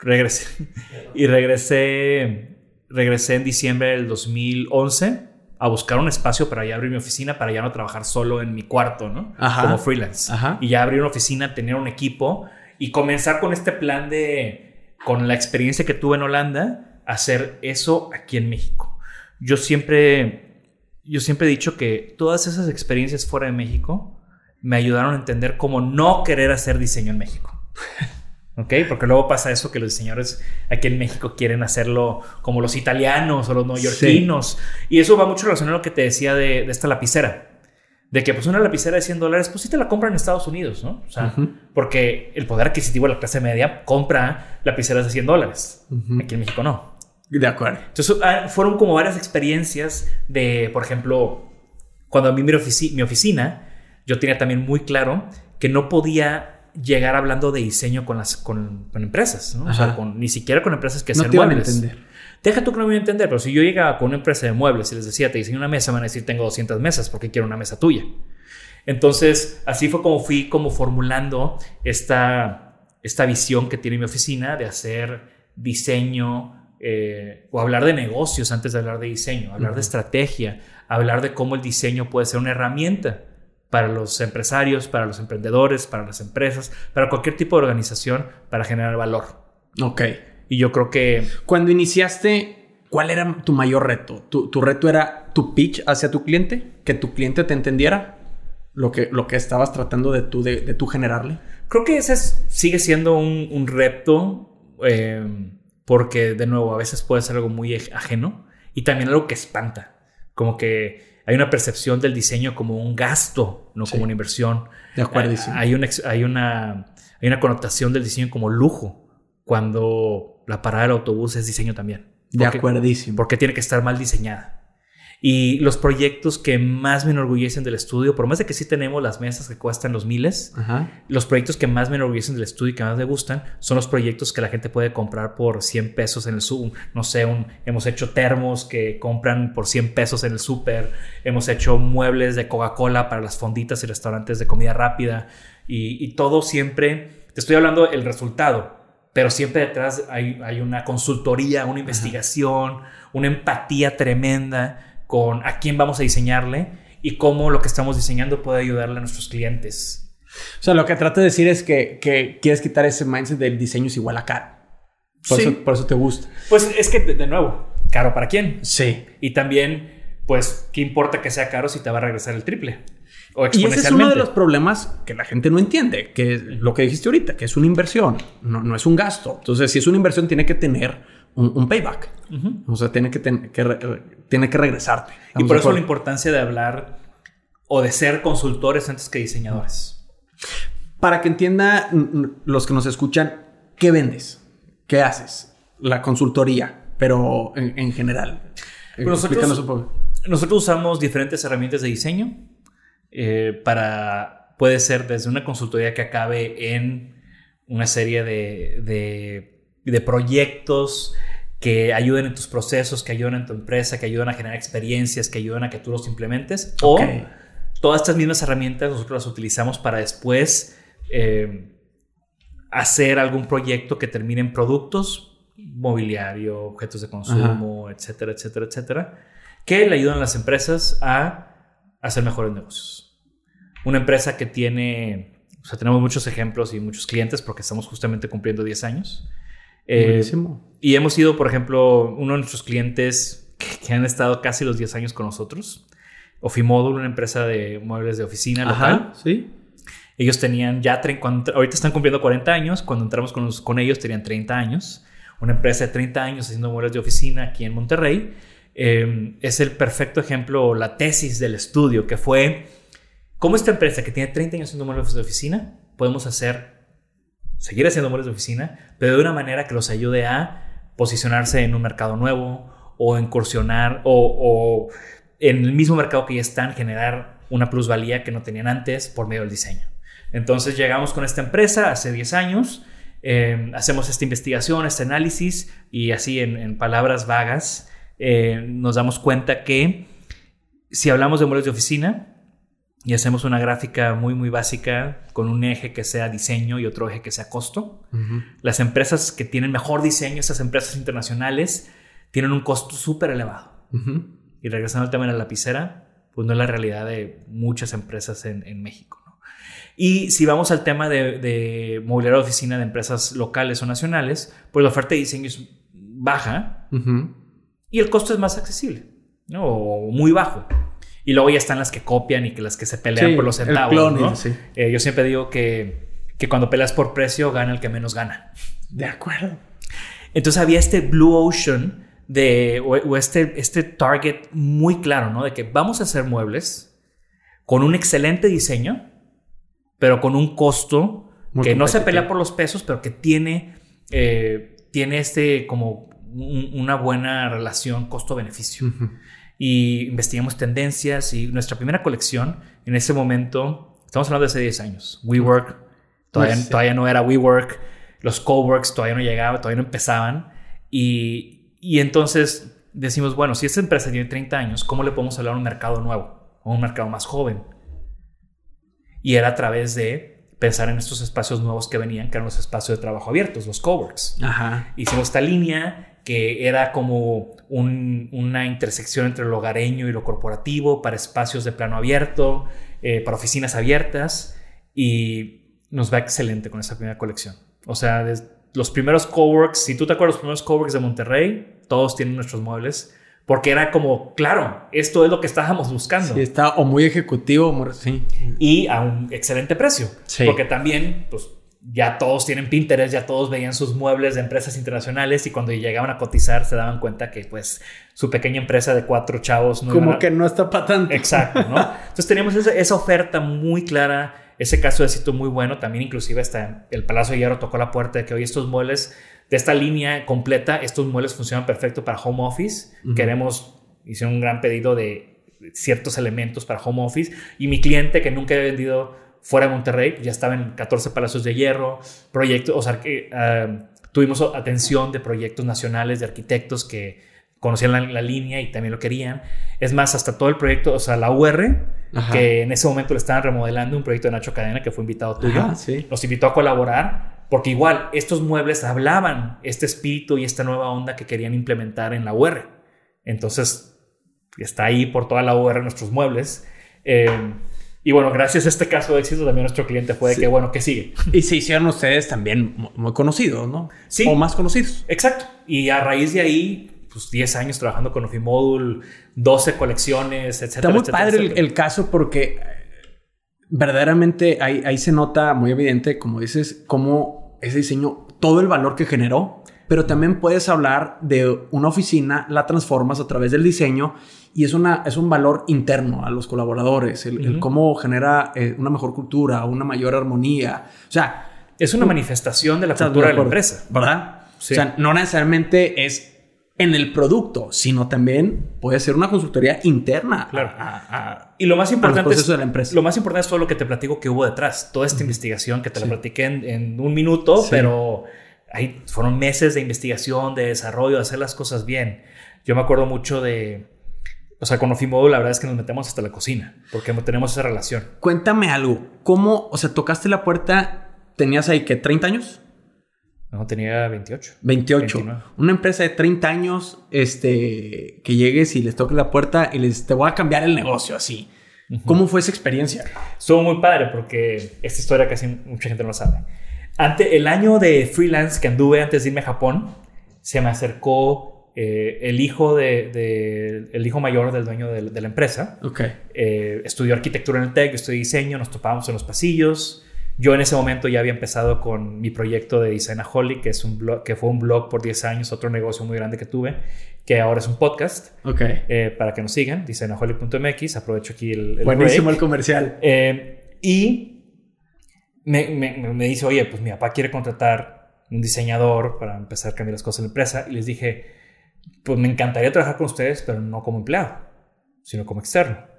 regresé. Y regresé, regresé en diciembre del 2011 a buscar un espacio para ya abrir mi oficina, para ya no trabajar solo en mi cuarto, ¿no? Ajá. Como freelance. Ajá. Y ya abrir una oficina, tener un equipo y comenzar con este plan de, con la experiencia que tuve en Holanda, hacer eso aquí en México. Yo siempre, yo siempre he dicho que todas esas experiencias fuera de México me ayudaron a entender cómo no querer hacer diseño en México. ¿Ok? Porque luego pasa eso que los diseñadores aquí en México quieren hacerlo como los italianos o los neoyorquinos. Y eso va mucho relacionado a lo que te decía de, de esta lapicera. De que pues una lapicera de 100 dólares, pues sí te la compran en Estados Unidos, ¿no? O sea, porque el poder adquisitivo de la clase media compra lapiceras de 100 dólares. Aquí en México no. De acuerdo. Entonces ah, fueron como varias experiencias de, por ejemplo, cuando a mí mi, ofici- mi oficina, yo tenía también muy claro que no podía llegar hablando de diseño con las con, con empresas, ¿no? O sea, con- ni siquiera con empresas que No iban a entender. Deja tú que no me entender, pero si yo llegaba con una empresa de muebles y les decía, te diseño una mesa, me van a decir, tengo 200 mesas, porque quiero una mesa tuya? Entonces, así fue como fui como formulando esta, esta visión que tiene mi oficina de hacer diseño eh, o hablar de negocios antes de hablar de diseño, hablar de estrategia, hablar de cómo el diseño puede ser una herramienta para los empresarios, para los emprendedores, para las empresas, para cualquier tipo de organización, para generar valor. Ok. Y yo creo que Cuando iniciaste, ¿cuál era tu mayor reto? ¿Tu, tu reto era tu pitch hacia tu cliente? ¿Que tu cliente te entendiera? Lo que, lo que estabas tratando de tú, de, de tú generarle. Creo que ese es- sigue siendo un, un reto eh, porque, de nuevo, a veces puede ser algo muy ajeno y también algo que espanta. Como que hay una percepción del diseño como un gasto, no Sí. como una inversión. De acuerdísimo. Eh, Hay una, ex- hay, una, hay una connotación del diseño como lujo cuando la parada del autobús es diseño también. De Porque- acuerdísimo. porque tiene que estar mal diseñada. Y los proyectos que más me enorgullecen del estudio, por más de que sí tenemos las mesas que cuestan los miles, Ajá. los proyectos que más me enorgullecen del estudio y que más me gustan son los proyectos que la gente puede comprar por 100 pesos en el Zoom. No sé, un- hemos hecho termos que compran por 100 pesos en el súper. Hemos hecho muebles de Coca-Cola para las fonditas y restaurantes de comida rápida. Y, y todo siempre, te estoy hablando del resultado, pero siempre detrás hay, hay una consultoría, una investigación, una empatía tremenda con a quién vamos a diseñarle y cómo lo que estamos diseñando puede ayudarle a nuestros clientes. O sea, lo que trato de decir es que, que quieres quitar ese mindset del diseño es igual a caro. Por, Sí. eso, por eso te gusta. Pues es que, de, de nuevo, caro para quién. Sí. Y también, pues, ¿qué importa que sea caro si te va a regresar el triple? O Y ese es uno de los problemas que la gente no entiende, que es lo que dijiste ahorita, que es una inversión, no, no es un gasto. Entonces, si es una inversión, tiene que tener un, un payback. Ujú. O sea, tiene que, ten- que re- re- tiene que regresarte. Y ¿Estamos por eso la importancia de hablar o de ser consultores antes que diseñadores. Para que entienda los que nos escuchan, ¿qué vendes? ¿Qué haces? La consultoría, pero en, en general. Pues nosotros- un poco. Nosotros usamos diferentes herramientas de diseño eh, para, puede ser desde una consultoría que acabe en una serie de, de, proyectos que ayuden en tus procesos, que ayuden en tu empresa, que ayuden a generar experiencias, que ayuden a que tú los implementes. O todas estas mismas herramientas nosotros las utilizamos para después eh, hacer algún proyecto que termine en productos, mobiliario, objetos de consumo, etcétera, etcétera, etcétera, que le ayudan a las empresas a hacer mejores negocios. Una empresa que tiene o sea, tenemos muchos ejemplos y muchos clientes porque estamos justamente cumpliendo 10 años. Eh, y hemos sido, por ejemplo, uno de nuestros clientes que, han estado casi los 10 años con nosotros. Ofimodul, una empresa de muebles de oficina local. sí. Ellos tenían ya, cuando, ahorita están cumpliendo 40 años, cuando entramos con, con ellos tenían 30 años. Una empresa de 30 años haciendo muebles de oficina aquí en Monterrey. Eh, es el perfecto ejemplo, la tesis del estudio, que fue ¿Cómo esta empresa que tiene 30 años haciendo muebles de oficina podemos hacer, seguir haciendo muebles de oficina, pero de una manera que los ayude a posicionarse en un mercado nuevo o incursionar o, en el mismo mercado que ya están, generar una plusvalía que no tenían antes por medio del diseño? Entonces llegamos con esta empresa hace 10 años, eh, hacemos esta investigación, este análisis y así en, palabras vagas eh, nos damos cuenta que si hablamos de muebles de oficina, y hacemos una gráfica muy, muy básica con un eje que sea diseño y otro eje que sea costo. Las empresas que tienen mejor diseño, esas empresas internacionales, tienen un costo súper elevado. Y regresando al tema de la lapicera, pues no es la realidad de muchas empresas en, México. Y si vamos al tema de, de mobiliario de oficina de empresas locales o nacionales, pues la oferta de diseño es baja y el costo es más accesible ¿no? o muy bajo. Y luego ya están las que copian y que las que se pelean por los centavos. Eh, yo siempre digo que, que cuando peleas por precio, gana el que menos gana. De acuerdo. Entonces había este Blue Ocean de, o, este, este target muy claro, ¿no? De que vamos a hacer muebles con un excelente diseño, pero con un costo que no se pelea por los pesos, pero que tiene, eh, tiene este como una buena relación costo-beneficio. Y investigamos tendencias y nuestra primera colección en ese momento, estamos hablando de hace 10 años, WeWork, todavía, pues todavía no era WeWork, los coworks todavía no llegaban, todavía no empezaban. Y, y entonces decimos, bueno, si esta empresa tiene 30 años, ¿cómo le podemos hablar a un mercado nuevo, a un mercado más joven? Y era a través de pensar en estos espacios nuevos que venían, que eran los espacios de trabajo abiertos, los coworks. Ajá. Hicimos esta línea que era como una intersección entre lo hogareño y lo corporativo, para espacios de plano abierto, eh, para oficinas abiertas, y nos va excelente con esa primera colección. O sea, los primeros coworks, si tú te acuerdas, los primeros coworks de Monterrey, todos tienen nuestros muebles. Porque era como, claro, esto es lo que estábamos buscando. Sí, está o muy ejecutivo, sí. Y a un excelente precio. Sí. Porque también, pues, ya todos tienen Pinterest, ya todos veían sus muebles de empresas internacionales y cuando llegaban a cotizar se daban cuenta que pues su pequeña empresa de cuatro chavos no como que no está para tanto. Exacto, ¿no? Entonces teníamos esa, oferta muy clara, ese caso de éxito muy bueno, también inclusive hasta el Palacio de Hierro tocó la puerta de que hoy estos muebles de esta línea completa, estos muebles funcionan perfecto para home office. Queremos, hicieron un gran pedido de ciertos elementos para home office y mi cliente que nunca había vendido fuera de Monterrey, pues ya estaba en 14 Palacios de Hierro, proyectos, o sea, que, ah, tuvimos atención de proyectos nacionales de arquitectos que conocían la, línea y también lo querían. Es más, hasta todo el proyecto, o sea, la UR, que en ese momento le estaban remodelando, un proyecto de Nacho Cadena que fue invitado tuyo, nos invitó a colaborar, porque igual estos muebles hablaban este espíritu y esta nueva onda que querían implementar en la UR. Entonces, está ahí por toda la UR nuestros muebles. Eh, y bueno, gracias a este caso de éxito también nuestro cliente fue de que, bueno, que sigue. Y se hicieron ustedes también muy conocidos, ¿no? Sí. O más conocidos. Exacto. Y a raíz de ahí, pues 10 años trabajando con Ofimodul, 12 colecciones, etcétera. Está muy padre El, caso porque verdaderamente ahí, ahí se nota muy evidente, como dices, cómo ese diseño, todo el valor que generó, pero también puedes hablar de una oficina, la transformas a través del diseño y es, una, es un valor interno a los colaboradores, el, cómo genera eh, una mejor cultura, una mayor armonía. O sea, es una manifestación de la cultura de la empresa. ¿Verdad? O sea, no necesariamente es en el producto, sino también puede ser una consultoría interna. Claro. A, a, y lo más importante es, de la empresa. Lo más importante es todo lo que te platico que hubo detrás. Toda esta investigación que te la platiqué en, un minuto, pero ahí fueron meses de investigación, de desarrollo, de hacer las cosas bien. Yo me acuerdo mucho de... O sea, con Ofimodo la verdad es que nos metemos hasta la cocina, porque tenemos esa relación. Cuéntame algo. ¿Cómo, o sea, tocaste la puerta, tenías ahí que 30 años? No, tenía 28. 28. Una empresa de 30 años, este, que llegues y les toques la puerta y les te voy a cambiar el negocio así. ¿Cómo fue esa experiencia? Estuvo muy padre porque esta historia casi mucha gente no sabe. Ante el año de freelance que anduve antes de irme a Japón, se me acercó eh, el hijo de, el hijo mayor del dueño de, la empresa. Ok. Eh, estudió arquitectura en el TEC, estudié diseño, nos topábamos en los pasillos. Yo en ese momento ya había empezado con mi proyecto de Designaholic, que, es un blog, que fue un blog por 10 años, otro negocio muy grande que tuve, que ahora es un podcast. Ok. Eh, para que nos sigan, designaholic.mx. Aprovecho aquí el. el Buenísimo el comercial. Eh, y me, me, me, dice, oye, pues mi papá quiere contratar un diseñador para empezar a cambiar las cosas en la empresa. Y les dije, pues me encantaría trabajar con ustedes, pero no como empleado, sino como externo.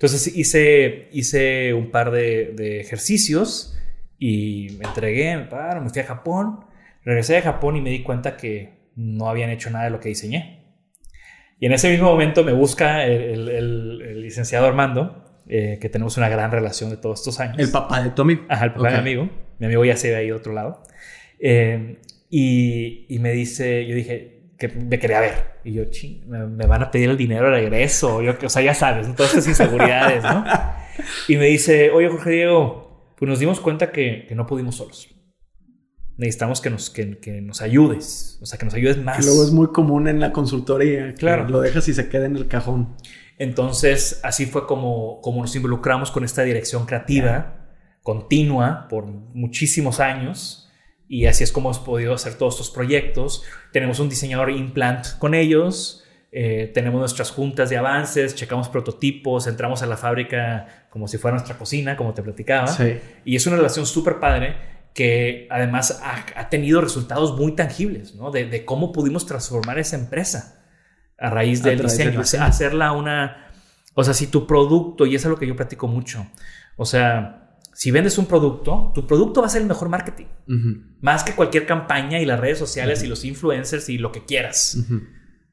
Entonces hice, hice un par de, ejercicios y me entregué, me paro, me fui a Japón. Regresé de Japón y me di cuenta que no habían hecho nada de lo que diseñé. Y en ese mismo momento me busca el, licenciado Armando, eh, que tenemos una gran relación de todos estos años. El papá de tu amigo. Ajá, el papá de mi amigo. Mi amigo ya se ve ahí de otro lado. Eh, y, y, me dice, yo dije, que me quería ver. Y yo, ching, me, van a pedir el dinero de regreso. Yo, o sea, ya sabes, todas estas inseguridades, ¿no? Y me dice, oye, Jorge Diego, pues nos dimos cuenta que, que no pudimos solos. Necesitamos que nos, que, que, nos ayudes, o sea, que nos ayudes más. Que luego es muy común en la consultoría. Claro. Lo dejas y se queda en el cajón. Entonces, así fue como, como nos involucramos con esta dirección creativa continua por muchísimos años y así es como hemos podido hacer todos estos proyectos. Tenemos un diseñador implant con ellos, eh, tenemos nuestras juntas de avances, checamos prototipos, entramos a la fábrica como si fuera nuestra cocina, como te platicaba. Y es una relación súper padre que además ha, tenido resultados muy tangibles, ¿no? De, de, cómo pudimos transformar esa empresa a raíz del diseño, hacerla una... O sea, si tu producto, y eso es lo que yo platico mucho, o sea, si vendes un producto, tu producto va a ser el mejor marketing. Más que cualquier campaña y las redes sociales y los influencers y lo que quieras.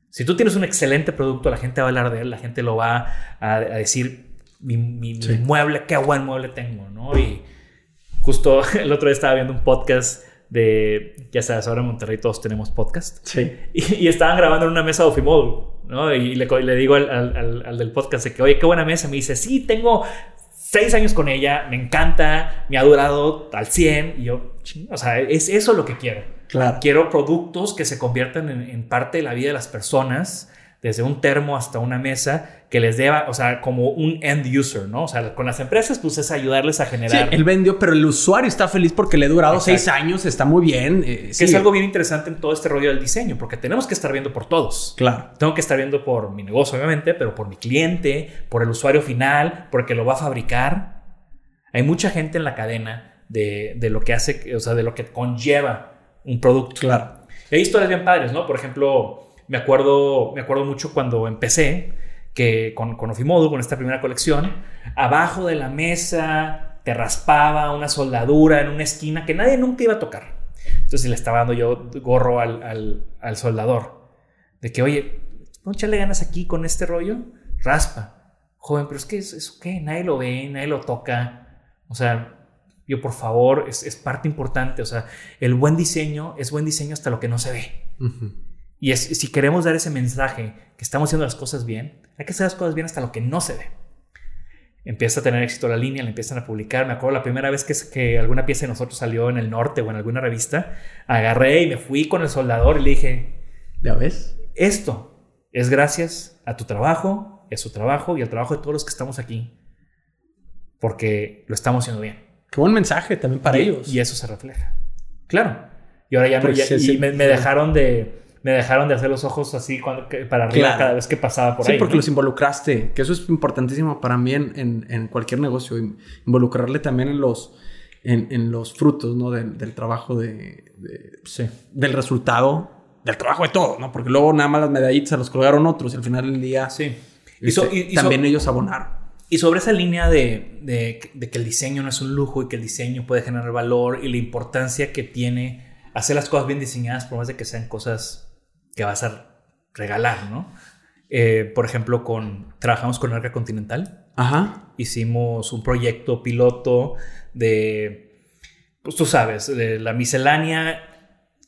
Si tú tienes un excelente producto, la gente va a hablar de él, la gente lo va a, decir, mi, mueble, qué buen mueble tengo, ¿no? Y justo el otro día estaba viendo un podcast de, ya sabes, ahora en Monterrey todos tenemos podcast. Sí. Y, estaban grabando en una mesa de Ofimodul, ¿no? Y le, le digo al, al, al, del podcast de que, oye, qué buena mesa. Me dice, sí, tengo seis años con ella, me encanta, me ha durado al 100 y yo, o sea, es eso lo que quiero. Claro. Quiero productos que se conviertan en, parte de la vida de las personas, desde un termo hasta una mesa, que les deba, o sea, como un end user, ¿no? O sea, con las empresas, pues es ayudarles a generar. Sí, él vendió, pero el usuario está feliz porque le ha durado seis años, está muy bien. Eh, que es algo bien interesante en todo este rollo del diseño, porque tenemos que estar viendo por todos. Claro. Tengo que estar viendo por mi negocio, obviamente, pero por mi cliente, por el usuario final, porque lo va a fabricar. Hay mucha gente en la cadena de, de lo que hace, o sea, de lo que conlleva un producto. Claro. Y hay historias bien padres, ¿no? Por ejemplo, me acuerdo, me acuerdo mucho cuando empecé que con, con Ofimodo, con esta primera colección, abajo de la mesa te raspaba una soldadura en una esquina que nadie nunca iba a tocar. Entonces le estaba dando yo gorro al, al, soldador. De que, oye, no echarle ganas aquí con este rollo, raspa. Joven, pero es que eso qué, nadie lo ve, nadie lo toca. O sea, yo por favor, es, es, parte importante. O sea, el buen diseño es buen diseño hasta lo que no se ve. Y es, si queremos dar ese mensaje que estamos haciendo las cosas bien, hay que hacer las cosas bien hasta lo que no se ve. Empieza a tener éxito la línea, la empiezan a publicar. Me acuerdo la primera vez que, que alguna pieza de nosotros salió en el norte o en alguna revista, agarré y me fui con el soldador y le dije, ¿ya ves? Esto es gracias a tu trabajo, a su trabajo y al trabajo de todos los que estamos aquí. Porque lo estamos haciendo bien. Qué buen mensaje también para ellos. Y eso se refleja. Claro. Y ahora ya no. Pues y me, dejaron de me dejaron de hacer los ojos así cuando, para arriba cada vez que pasaba por ahí. Sí, porque los involucraste, que eso es importantísimo para mí en, en, cualquier negocio, involucrarle también en los, en, en los frutos, ¿no? Del, del trabajo de, sí. del resultado del trabajo de todos, ¿no? Porque luego nada más las medallitas se los colgaron otros y al final del día Sí. este, Y, so- y- y so- también ellos abonaron. y sobre esa línea de, de- de que el diseño no es un lujo y que el diseño puede generar valor y la importancia que tiene hacer las cosas bien diseñadas, por más de que sean cosas que vas a regalar, ¿no? Eh, por ejemplo, con, trabajamos con Arca Continental. Ajá. hicimos un proyecto piloto de, pues tú sabes, de la miscelánea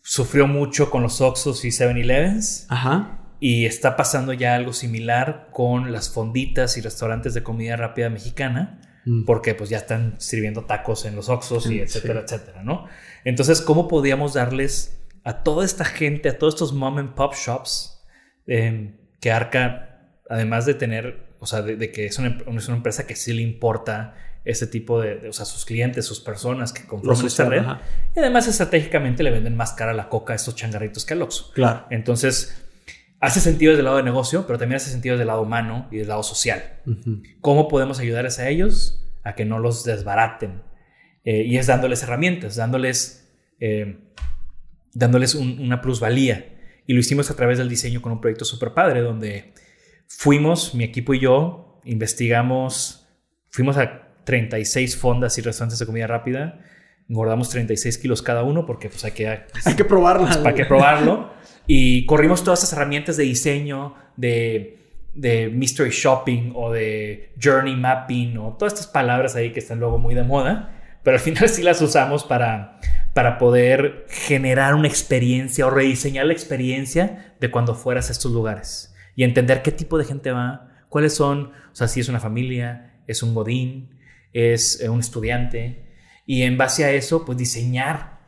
sufrió mucho con los Oxos y 7-Elevens Ajá. y está pasando ya algo similar con las fonditas y restaurantes de comida rápida mexicana Mm. porque pues ya están sirviendo tacos en los Oxos y etcétera, sí. etcétera, ¿no? Entonces, ¿cómo podíamos darles a toda esta gente, a todos estos mom and pop shops, eh, que Arca, además de tener, o sea, de, de que es una, es una empresa que sí le importa ese tipo de, de- o sea, sus clientes, sus personas que conforman esta red, ajá. y además estratégicamente le venden más cara a la coca a estos changarritos que al Oxxo. Claro. Entonces, hace sentido desde el lado de negocio, pero también hace sentido desde el lado humano y del lado social. ¿Cómo podemos ayudarles a ellos a que no los desbaraten? Eh, y es dándoles herramientas, dándoles, eh, dándoles un- una plusvalía. Y lo hicimos a través del diseño con un proyecto súper padre, donde fuimos, mi equipo y yo, investigamos, fuimos a 36 fondas y restaurantes de comida rápida, engordamos 36 kilos cada uno porque pues hay que Hay que probarla. para que probarlo. Y corrimos todas estas herramientas de diseño, de, de mystery shopping o de journey mapping o todas estas palabras ahí que están luego muy de moda, pero al final sí las usamos para, para poder generar una experiencia o rediseñar la experiencia de cuando fueras a estos lugares y entender qué tipo de gente va, cuáles son, o sea, si es una familia, es un godín, es eh, un estudiante, y en base a eso, pues diseñar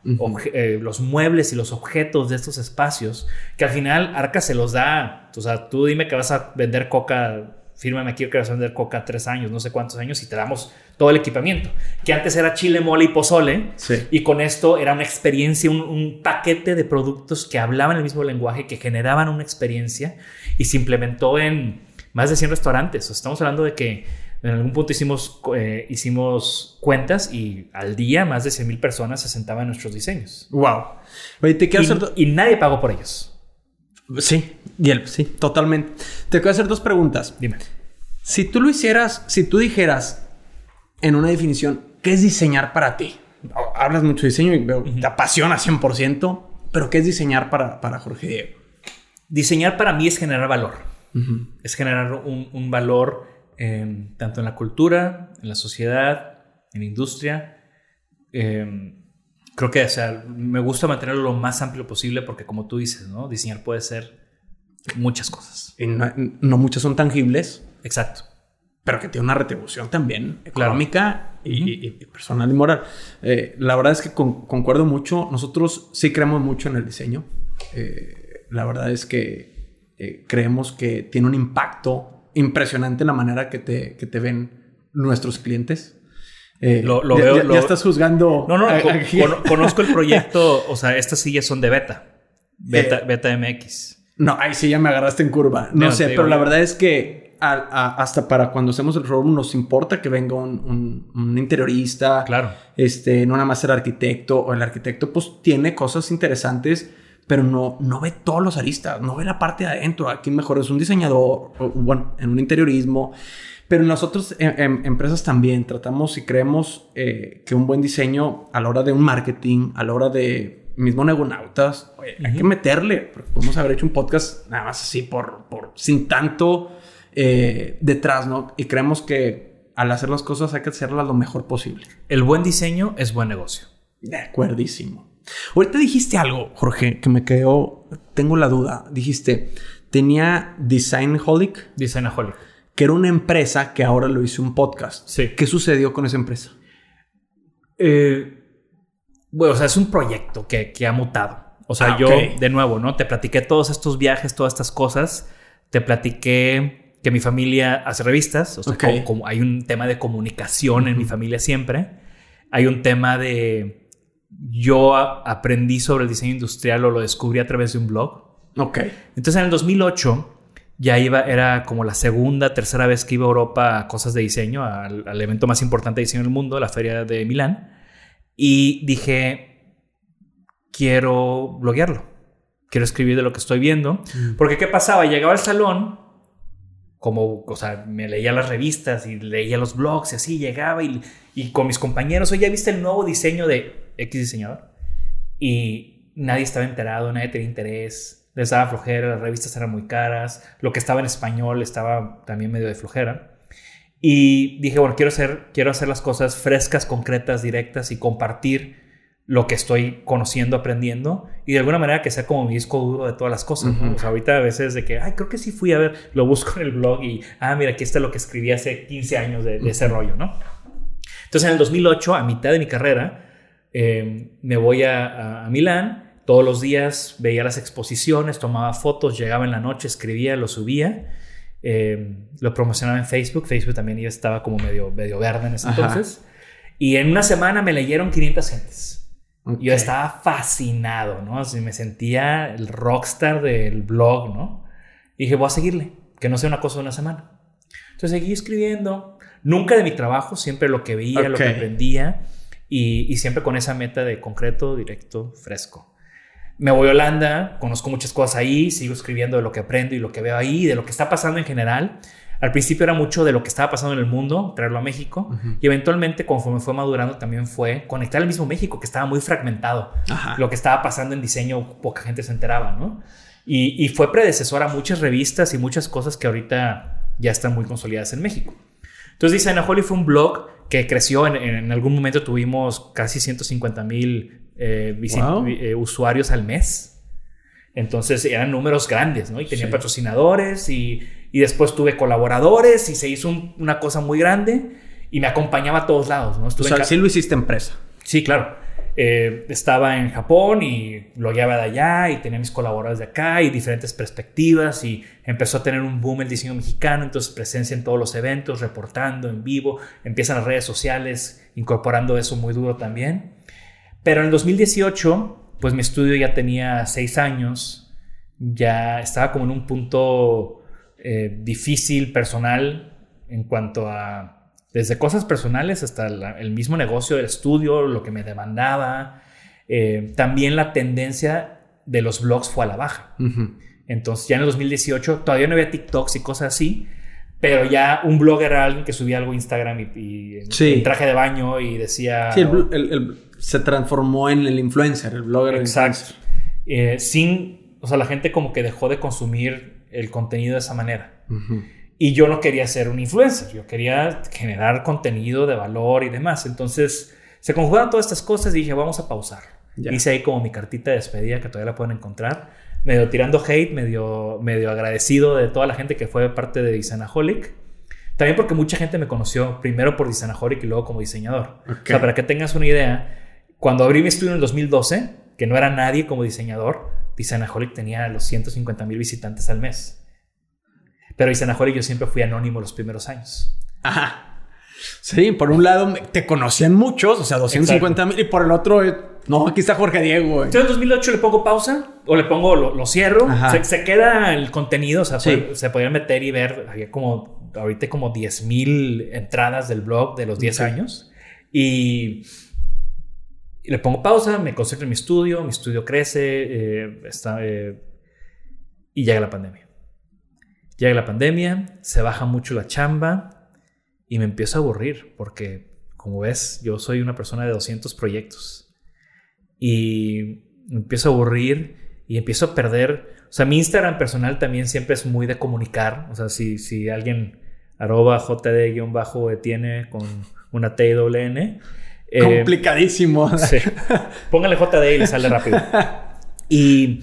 eh, los muebles y los objetos de estos espacios, que al final Arca se los da. O sea, tú dime que vas a vender coca, fírmame aquí que vas a vender coca tres años, no sé cuántos años, y te damos todo el equipamiento. Que antes era chile, mole y pozole, Sí. y con esto era una experiencia, un, un paquete de productos que hablaban el mismo lenguaje, que generaban una experiencia, y se implementó en más de 100 restaurantes. Estamos hablando de que en algún punto hicimos, eh, hicimos cuentas y al día más de 100 mil personas se sentaban en nuestros diseños. Wow. Oye, te quiero Y, hacer. y nadie pagó por ellos. Sí, sí, totalmente. Te quiero hacer dos preguntas. Dime. Si tú lo hicieras, si tú dijeras en una definición, ¿qué es diseñar para ti? Hablas mucho de diseño y veo, te apasiona 100%, pero ¿qué es diseñar para, para Jorge Diego? Diseñar para mí es generar valor. Es generar un, un valor eh, tanto en la cultura, en la sociedad, en la industria. Eh, creo que o sea, me gusta mantenerlo lo más amplio posible porque como tú dices, ¿no? Diseñar puede ser muchas cosas. Y no, no muchas son tangibles, Exacto. Pero que tiene una retribución también Claro. económica y, personal y moral. Eh, la verdad es que con- concuerdo mucho. Nosotros sí creemos mucho en el diseño. Eh, la verdad es que eh, creemos que tiene un impacto impresionante en la manera que te, que te ven nuestros clientes. Lo- lo ya, veo- ya- lo- ya estás juzgando. No, no, a- con- conozco el proyecto, o sea, estas sillas son de beta. Beta, beta MX. No, ahí sí ya me agarraste en curva. No, No, sé, digo, pero la verdad es que a- a- hasta para cuando hacemos el showroom nos importa que venga un, un- un interiorista. Claro. Este, no nada más el arquitecto o el arquitecto pues tiene cosas interesantes, pero no, no ve todos los aristas, no ve la parte de adentro. Aquí mejor es un diseñador, o, bueno, en un interiorismo. Pero nosotros en, en empresas también tratamos y creemos eh, que un buen diseño a la hora de un marketing, a la hora de mismo Negonautas, oye, hay que meterle. Podemos haber hecho un podcast nada más así por, por sin tanto eh, detrás, ¿no? Y creemos que al hacer las cosas hay que hacerlas lo mejor posible. El buen diseño es buen negocio. De acuerdísimo. Ahorita dijiste algo, Jorge, que me quedó, tengo la duda. Dijiste, tenía Designholic, Designaholic. que era una empresa que ahora lo hizo un podcast. Sí. ¿Qué sucedió con esa empresa? Eh, bueno, o sea, es un proyecto que, que ha mutado. O sea, Ah, yo, de nuevo, ¿no? Te platiqué todos estos viajes, todas estas cosas. Te platiqué que mi familia hace revistas. O sea, Ok. como, como hay un tema de comunicación en mi familia siempre. Hay un tema de... Yo aprendí sobre el diseño industrial o lo descubrí a través de un blog. Ok. Entonces en el 2008 ya iba, era como la segunda, tercera vez que iba a Europa a cosas de diseño, al, al evento más importante de diseño del mundo, la feria de Milán. Y dije, quiero bloguearlo. quiero escribir de lo que estoy viendo. Porque ¿qué pasaba? Llegaba al salón, como, o sea, me leía las revistas y leía los blogs y así, llegaba y, y con mis compañeros, oye, ¿ya viste el nuevo diseño de X diseñador? Y nadie estaba enterado, nadie tenía interés, les daba flojera, las revistas eran muy caras, lo que estaba en español estaba también medio de flojera. Y dije, bueno, quiero hacer, quiero hacer las cosas frescas, concretas, directas y compartir lo que estoy conociendo, aprendiendo y de alguna manera que sea como mi disco duro de todas las cosas. o sea, ahorita a veces de que, ay, creo que sí fui a ver, lo busco en el blog y, ah, mira, aquí está lo que escribí hace 15 años de, ese rollo, ¿no? Entonces en el 2008, a mitad de mi carrera, em, me voy a, a, Milán, todos los días veía las exposiciones, tomaba fotos, llegaba en la noche, escribía, lo subía. Em, lo promocionaba en Facebook, Facebook también ya estaba como medio, medio verde en ese entonces. Y en una semana me leyeron 500 gentes. Yo estaba fascinado, ¿no? Así me sentía el rockstar del blog, ¿no? Y dije, voy a seguirle, que no sea una cosa de una semana. Entonces seguí escribiendo, nunca de mi trabajo, siempre lo que veía, lo que aprendía, y, siempre con esa meta de concreto, directo, fresco. Me voy a Holanda, conozco muchas cosas ahí, sigo escribiendo de lo que aprendo y lo que veo ahí, de lo que está pasando en general. Al principio era mucho de lo que estaba pasando en el mundo, traerlo a México. Y eventualmente, conforme fue madurando, también fue conectar al mismo México, que estaba muy fragmentado. Lo que estaba pasando en diseño, poca gente se enteraba, ¿no? Y, fue predecesor a muchas revistas y muchas cosas que ahorita ya están muy consolidadas en México. Entonces, Designaholic fue un blog que creció. En, algún momento tuvimos casi 150 mil eh, eh, usuarios al mes. Entonces eran números grandes, ¿no? Y tenía patrocinadores y y después tuve colaboradores y se hizo una cosa muy grande y me acompañaba a todos lados. ¿no? Estuve o sea, sí lo hiciste empresa. Sí, claro. Eh, estaba en Japón y lo llevaba de allá y tenía mis colaboradores de acá y diferentes perspectivas y empezó a tener un boom el diseño mexicano, entonces presencia en todos los eventos, reportando en vivo, empiezan las redes sociales incorporando eso muy duro también. Pero en el 2018, pues mi estudio ya tenía seis años, ya estaba como en un punto eh, difícil, personal, en cuanto a desde cosas personales hasta el mismo negocio del estudio, lo que me demandaba. Eh, también la tendencia de los blogs fue a la baja. Entonces ya en el 2018 todavía no había TikToks y cosas así, pero ya un blogger era alguien que subía algo a Instagram y, en, traje de baño y decía... Sí, se transformó en el influencer, el blogger. Exacto. Eh, sin, o sea, la gente como que dejó de consumir el contenido de esa manera. Y yo no quería ser un influencer, yo quería generar contenido de valor y demás. Entonces se conjugan todas estas cosas y dije, vamos a pausar. Hice ahí como mi cartita de despedida que todavía la pueden encontrar. Medio tirando hate, medio, medio agradecido de toda la gente que fue parte de Designaholic. También porque mucha gente me conoció primero por Designaholic y luego como diseñador. O sea, para que tengas una idea, cuando abrí mi estudio en el 2012, que no era nadie como diseñador, Designaholic tenía los 150 mil visitantes al mes. Pero Designaholic yo siempre fui anónimo los primeros años. Ajá. Sí, por un lado te conocían muchos, o sea, 250 mil, y por el otro, eh, no, aquí está Jorge Diego. Entonces en 2008 le pongo pausa o le pongo, lo, cierro, se, queda el contenido, o sea, se podían meter y ver, había como, ahorita como 10 mil entradas del blog de los 10 años. Y y le pongo pausa, me concentro en mi estudio, mi estudio crece, eh, está, eh, y llega la pandemia. Llega la pandemia, se baja mucho la chamba y me empiezo a aburrir porque, como ves, yo soy una persona de 200 proyectos y me empiezo a aburrir y empiezo a perder. O sea, mi Instagram personal también siempre es muy de comunicar. O sea, si, si alguien arroba jd-etiene con una T y doble N Complicadísimo. Sí. Póngale JD y le sale rápido. Y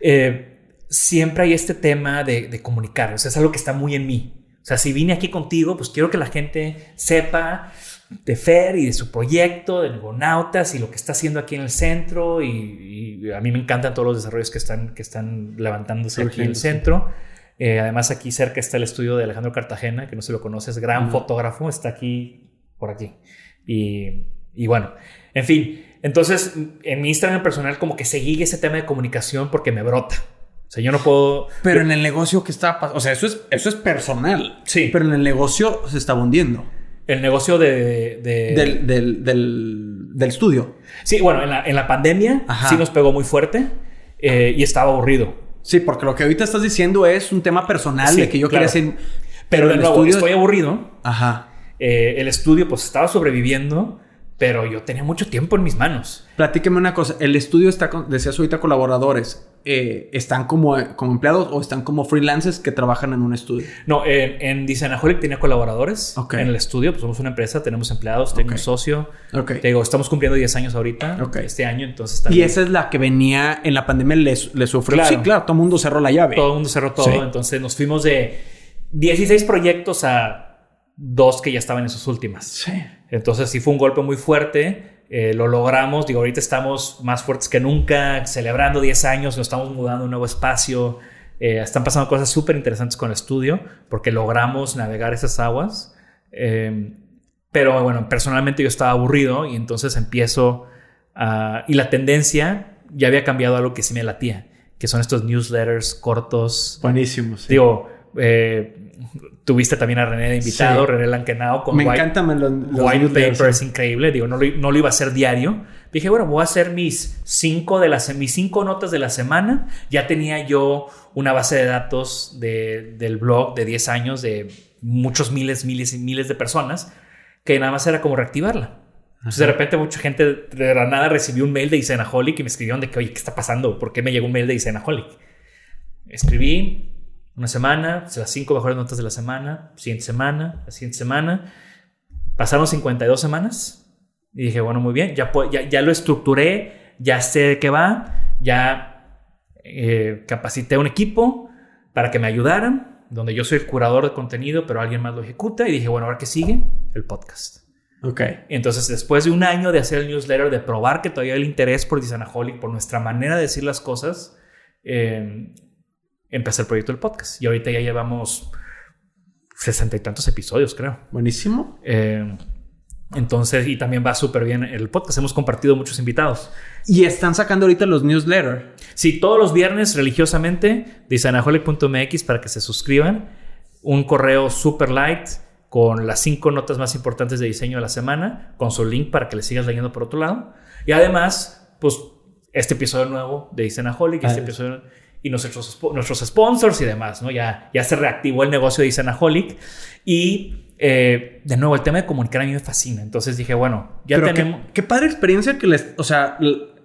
eh, siempre hay este tema de, comunicar. O sea, es algo que está muy en mí. O sea, si vine aquí contigo, pues quiero que la gente sepa de Fer y de su proyecto, de Negonautas y lo que está haciendo aquí en el centro. Y, a mí me encantan todos los desarrollos que están, que están levantándose aquí en el centro. Eh, además, aquí cerca está el estudio de Alejandro Cartagena, que no se lo conoces, gran fotógrafo, está aquí, por aquí. Y y bueno, en fin, entonces en mi Instagram personal como que seguí ese tema de comunicación porque me brota. O sea, yo no puedo... Pero en el negocio que está pasando, o sea, eso es, eso es personal. Sí. Pero en el negocio se está hundiendo. El negocio de... Del, del, del, estudio. Sí, bueno, en la, en la pandemia sí nos pegó muy fuerte. eh, y estaba aburrido. Sí, porque lo que ahorita estás diciendo es un tema personal Sí, de que yo claro. quería ser. Pero de el nuevo, estudio- estoy aburrido. Ajá. Eh, el estudio pues estaba sobreviviendo, pero yo tenía mucho tiempo en mis manos. Platíqueme una cosa. El estudio está, con, decías ahorita, colaboradores. Eh, ¿Están como, como empleados o están como freelancers que trabajan en un estudio? No, en, en Designaholic tenía colaboradores. Ok. En el estudio, pues somos una empresa, tenemos empleados, tengo un socio. Ok. Te digo, estamos cumpliendo 10 años ahorita, este año, entonces Y esa es la que venía en la pandemia, les, les sufrió. Claro. Sí, claro, todo el mundo cerró la llave. todo el mundo cerró todo. Sí. Entonces nos fuimos de 16 proyectos a dos que ya estaban en sus últimas. Sí. Entonces sí fue un golpe muy fuerte. eh, lo logramos. Digo, ahorita estamos más fuertes que nunca, celebrando 10 años, nos estamos mudando a un nuevo espacio. eh, están pasando cosas súper interesantes con el estudio porque logramos navegar esas aguas. Eh, pero bueno, personalmente yo estaba aburrido y entonces empiezo a... Y la tendencia ya había cambiado a algo que sí me latía, que son estos newsletters cortos. Buenísimo. sí. Digo, eh, tuviste también a René de invitado, Sí. René Lankenau con Me White- encantan los, los White newsletters. Paper es increíble. Digo, no lo, no lo iba a hacer diario. Dije, bueno, voy a hacer mis cinco, de las, mis cinco notas de la semana. Ya tenía yo una base de datos de- del blog de 10 años de muchos miles, miles y miles de personas que nada más era como reactivarla. Entonces, de repente, mucha gente de la nada recibió un mail de Isenaholic y me escribieron de que, oye, ¿qué está pasando? ¿Por qué me llegó un mail de Isenaholic? Escribí una semana, las cinco mejores notas de la semana, siguiente semana, la siguiente semana. Pasaron 52 semanas y dije, bueno, muy bien, ya, ya, ya lo estructuré, ya sé de qué va, ya eh, capacité a un equipo para que me ayudaran, donde yo soy el curador de contenido, pero alguien más lo ejecuta y dije, bueno, ahora qué sigue, el podcast. Ok. Entonces, después de un año de hacer el newsletter, de probar que todavía hay el interés por Disanaholic, por nuestra manera de decir las cosas, eh, empecé el proyecto del podcast. Y ahorita ya llevamos sesenta y tantos episodios, creo. Buenísimo. Eh, entonces, y también va súper bien el podcast. Hemos compartido muchos invitados. Y están sacando ahorita los newsletters. Sí, todos los viernes religiosamente, design.aholic.mx para que se suscriban. Un correo super light con las cinco notas más importantes de diseño de la semana, con su link para que le sigas leyendo por otro lado. Y además, pues, este episodio nuevo de Design-Aholic, este episodio y nuestros, nuestros sponsors y demás, ¿no? Ya, ya se reactivó el negocio de Design-Aholic. Y, eh, de nuevo, el tema de comunicar a mí me fascina. Entonces dije, bueno, ya Pero tenemos... qué, qué padre experiencia que les... O sea,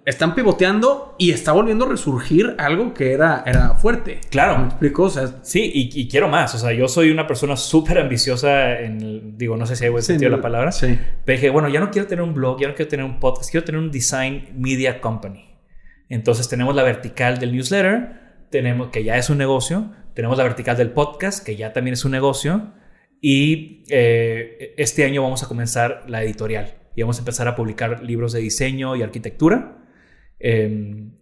están pivoteando y está volviendo a resurgir algo que era, era fuerte. Claro. ¿Me explico? O sea, Sí, y, y quiero más. O sea, yo soy una persona súper ambiciosa en el- digo, no sé si hay buen sí, sentido de la palabra. Sí. Pero dije, bueno, ya no quiero tener un blog, ya no quiero tener un podcast, quiero tener un design media company. Entonces tenemos la vertical del newsletter, tenemos que ya es un negocio, tenemos la vertical del podcast, que ya también es un negocio, y eh, este año vamos a comenzar la editorial y vamos a empezar a publicar libros de diseño y arquitectura. Em,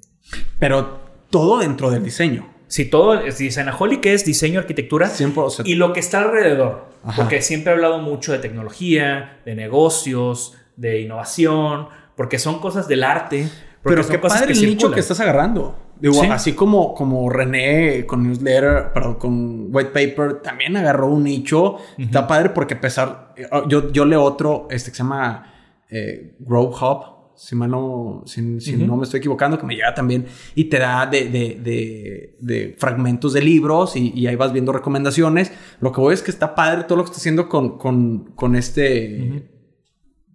Pero todo dentro del diseño. si todo es Designaholic es diseño, arquitectura, 100%. y lo que está alrededor. Ajá. Porque siempre he hablado mucho de tecnología, de negocios, de innovación, porque son cosas del arte. Pero son qué cosas padre el nicho que estás agarrando. Digo, Sí. así como, como René con newsletter, perdón, con white paper, también agarró un nicho. Está padre porque a pesar... Yo, yo leo otro, este que se llama eh, Grow Hub, si, mal no, si, no me estoy equivocando, que me llega también y te da de, de, de, de fragmentos de libros y, y ahí vas viendo recomendaciones. Lo que voy es que está padre todo lo que está haciendo con, con, con este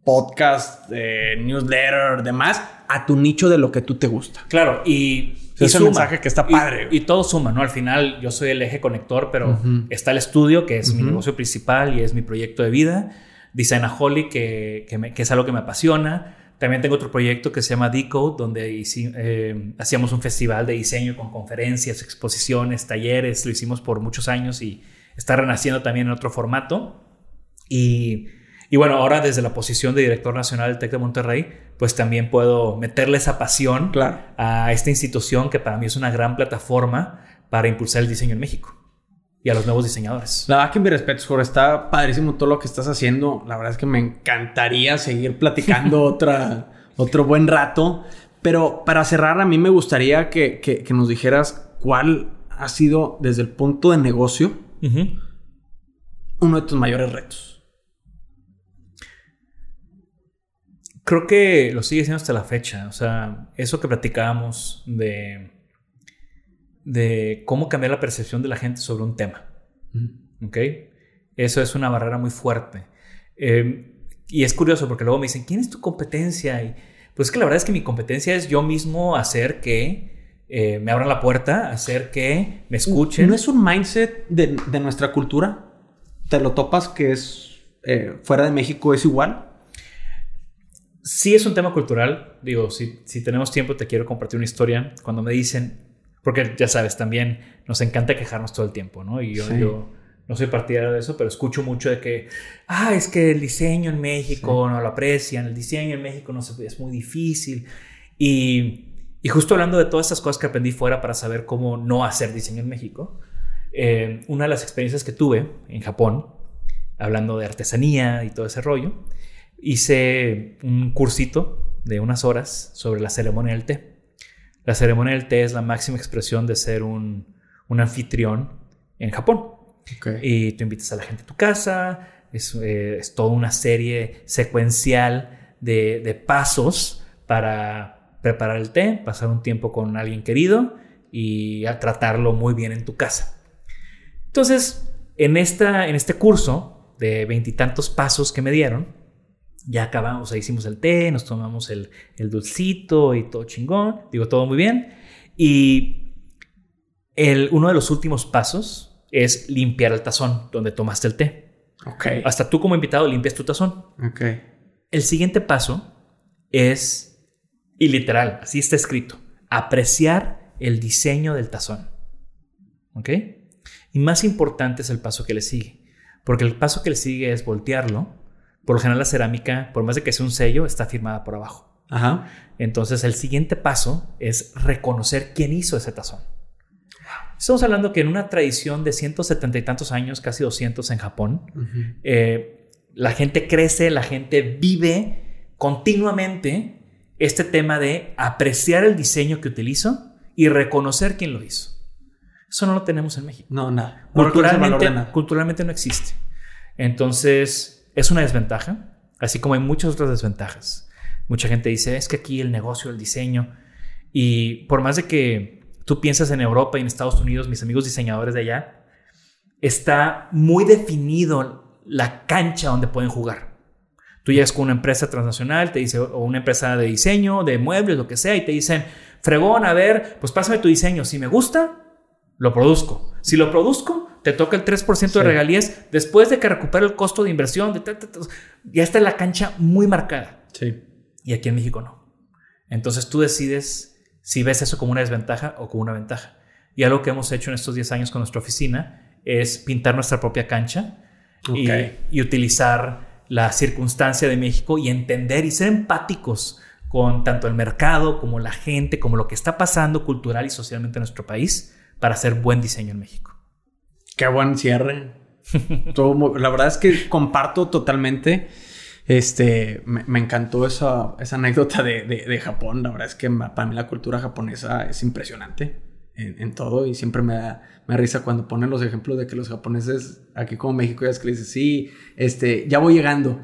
podcast, eh, newsletter, demás, a tu nicho de lo que tú te gusta. Claro, y. Sí, y ese mensaje que está Y- padre, güey. Y, todo suma, ¿no? Al final yo soy el eje conector, pero Ujú. está el estudio, que es mi Ujú. negocio principal y es mi proyecto de vida. Designaholic, que, que, me- que es algo que me apasiona. También tengo otro proyecto que se llama Decode, donde hici- eh, hacíamos un festival de diseño con conferencias, exposiciones, talleres. Lo hicimos por muchos años y está renaciendo también en otro formato. Y, y bueno, ahora desde la posición de director nacional del TEC de Monterrey, pues también puedo meterle esa pasión Claro. a esta institución que para mí es una gran plataforma para impulsar el diseño en México y a los nuevos diseñadores. La verdad que mi respeto, Jorge. Está padrísimo todo lo que estás haciendo. La verdad es que me encantaría seguir platicando otra, otro buen rato. Pero para cerrar, a mí me gustaría que, que- que nos dijeras cuál ha sido, desde el punto de negocio, uno de tus mayores retos. Creo que lo sigue siendo hasta la fecha. O sea, eso que platicábamos de de cómo cambiar la percepción de la gente sobre un tema. ¿Ok? Eso es una barrera muy fuerte. Eh, y es curioso porque luego me dicen, ¿quién es tu competencia? Y pues que la verdad es que mi competencia es yo mismo hacer que eh, me abran la puerta, hacer que me escuchen. ¿No es un mindset de, de nuestra cultura? ¿Te lo topas que es eh, fuera de México es igual? Sí es un tema cultural. Digo, si, si tenemos tiempo te quiero compartir una historia. Cuando me dicen, porque ya sabes, también nos encanta quejarnos todo el tiempo, ¿no? Y yo, Sí. yo no soy partidario de eso, pero escucho mucho de que, ah, es que el diseño en México no lo aprecian, el diseño en México no se, es muy difícil. Y, y justo hablando de todas estas cosas que aprendí fuera para saber cómo no hacer diseño en México, eh, una de las experiencias que tuve en Japón, hablando de artesanía y todo ese rollo, hice un cursito de unas horas sobre la ceremonia del té. La ceremonia del té es la máxima expresión de ser un, un anfitrión en Japón. Y tú invitas a la gente a tu casa, es, eh, es toda una serie secuencial de, de pasos para preparar el té, pasar un tiempo con alguien querido y a tratarlo muy bien en tu casa. Entonces, en, esta, en este curso de veintitantos pasos que me dieron, ya acabamos, o sea, hicimos el té, nos tomamos el, el dulcito y todo chingón, digo, todo muy bien. Y el, uno de los últimos pasos es limpiar el tazón donde tomaste el té. Ok. Hasta tú como invitado limpias tu tazón. Ok. El siguiente paso es, y literal, así está escrito, apreciar el diseño del tazón. ¿Ok? Y más importante es el paso que le sigue. Porque el paso que le sigue es voltearlo. Por lo general la cerámica, por más de que sea un sello, está firmada por abajo. Ajá. Entonces el siguiente paso es reconocer quién hizo ese tazón. Estamos hablando que en una tradición de 170 y tantos años, casi 200 en Japón, eh, la gente crece, la gente vive continuamente este tema de apreciar el diseño que utilizó y reconocer quién lo hizo. Eso no lo tenemos en México. No, nada. No Culturalmente, culturalmente no existe. Entonces, es una desventaja, así como hay muchas otras desventajas. Mucha gente dice, es que aquí el negocio, el diseño, y por más de que tú piensas en Europa y en Estados Unidos, mis amigos diseñadores de allá, está muy definido la cancha donde pueden jugar. Tú llegas con una empresa transnacional, te dice, o una empresa de diseño, de muebles, lo que sea, y te dicen, fregón, a ver, pues pásame tu diseño. Si me gusta, lo produzco. Si lo produzco, te toca el 3% Sí. de regalías después de que recupere el costo de inversión. De ta, ta, ta. ya está la cancha muy marcada. Sí. Y aquí en México no. Entonces tú decides si ves eso como una desventaja o como una ventaja. Y algo que hemos hecho en estos 10 años con nuestra oficina es pintar nuestra propia cancha y, Ok. y utilizar la circunstancia de México y entender y ser empáticos con tanto el mercado como la gente, como lo que está pasando cultural y socialmente en nuestro país para hacer buen diseño en México. Qué buen cierre. Todo la verdad es que comparto totalmente. Este, me, me encantó esa, esa anécdota de, de- de Japón. La verdad es que para mí la cultura japonesa es impresionante en, en todo y siempre me da, me da risa cuando ponen los ejemplos de que los japoneses, aquí como México, ya es que le dicen, sí, este, ya voy llegando.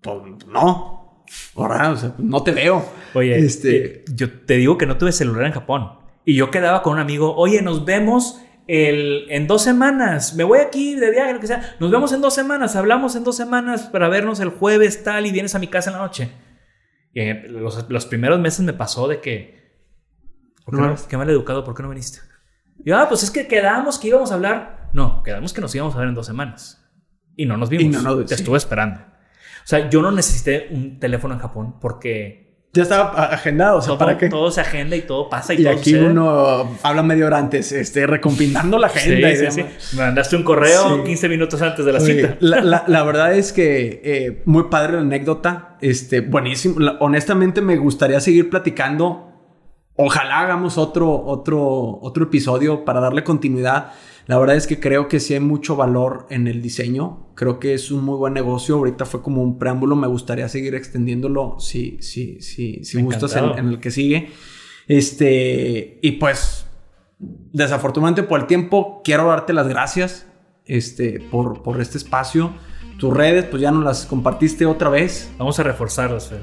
Pues no, ¿verdad? O sea, no te veo. Oye, Este- eh, yo te digo que no tuve celular en Japón. Y yo quedaba con un amigo, oye, nos vemos el, en dos semanas. Me voy aquí de viaje, lo que sea. Nos vemos en dos semanas. Hablamos en dos semanas para vernos el jueves, tal, y vienes a mi casa en la noche. Y eh, los, los primeros meses me pasó de que, ¿por qué, No. no, qué mal educado, ¿por qué no viniste? Y yo, ah, pues es que quedamos que íbamos a hablar. No, quedamos que nos íbamos a ver en dos semanas. Y no nos vimos. Y no nos- Te sí. estuve esperando. O sea, yo no necesité un teléfono en Japón porque Ya estaba agendado, o sea, todo, ¿para qué? todo se agenda y todo pasa y, Y todo aquí sucede. uno habla media hora antes, este, recompinando la Sí, agenda. y sí, mandaste un correo Sí. 15 minutos antes de la Oye, cita. La, la- la verdad es que eh, muy padre la anécdota. Este, buenísimo. La- honestamente, me gustaría seguir platicando. Ojalá hagamos otro, otro, otro episodio para darle continuidad. La verdad es que creo que sí hay mucho valor en el diseño. Creo que es un muy buen negocio. Ahorita fue como un preámbulo. Me gustaría seguir extendiéndolo si, si, si, si gustas en, el que sigue. Este, y pues desafortunadamente por el tiempo, quiero darte las gracias este, por, por este espacio. Tus redes, pues ya nos las compartiste otra vez. Vamos a reforzarlas, Fer.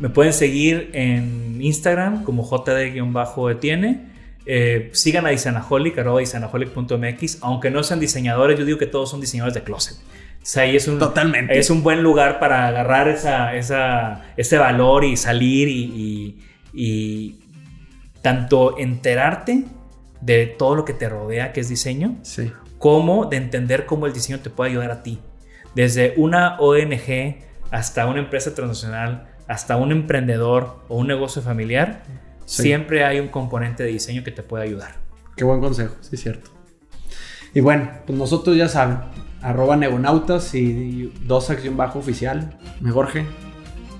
Me pueden seguir en Instagram como JD-Etienne. Eh, sigan a Disanaholic, arroba disanaholic.mx. Aunque no sean diseñadores, yo digo que todos son diseñadores de closet. O sea, ahí es un, Totalmente. es un buen lugar para agarrar esa, esa, ese valor y salir y, y- y tanto enterarte de todo lo que te rodea, que es diseño, Sí. como de entender cómo el diseño te puede ayudar a ti. Desde una ONG hasta una empresa transnacional, hasta un emprendedor o un negocio familiar, Sí. siempre hay un componente de diseño que te puede ayudar. Qué buen consejo, sí es cierto. Y bueno, pues nosotros ya saben, arroba negonautas y dos acción bajo oficial. Me Jorge,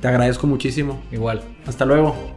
te agradezco muchísimo. Igual. Hasta luego.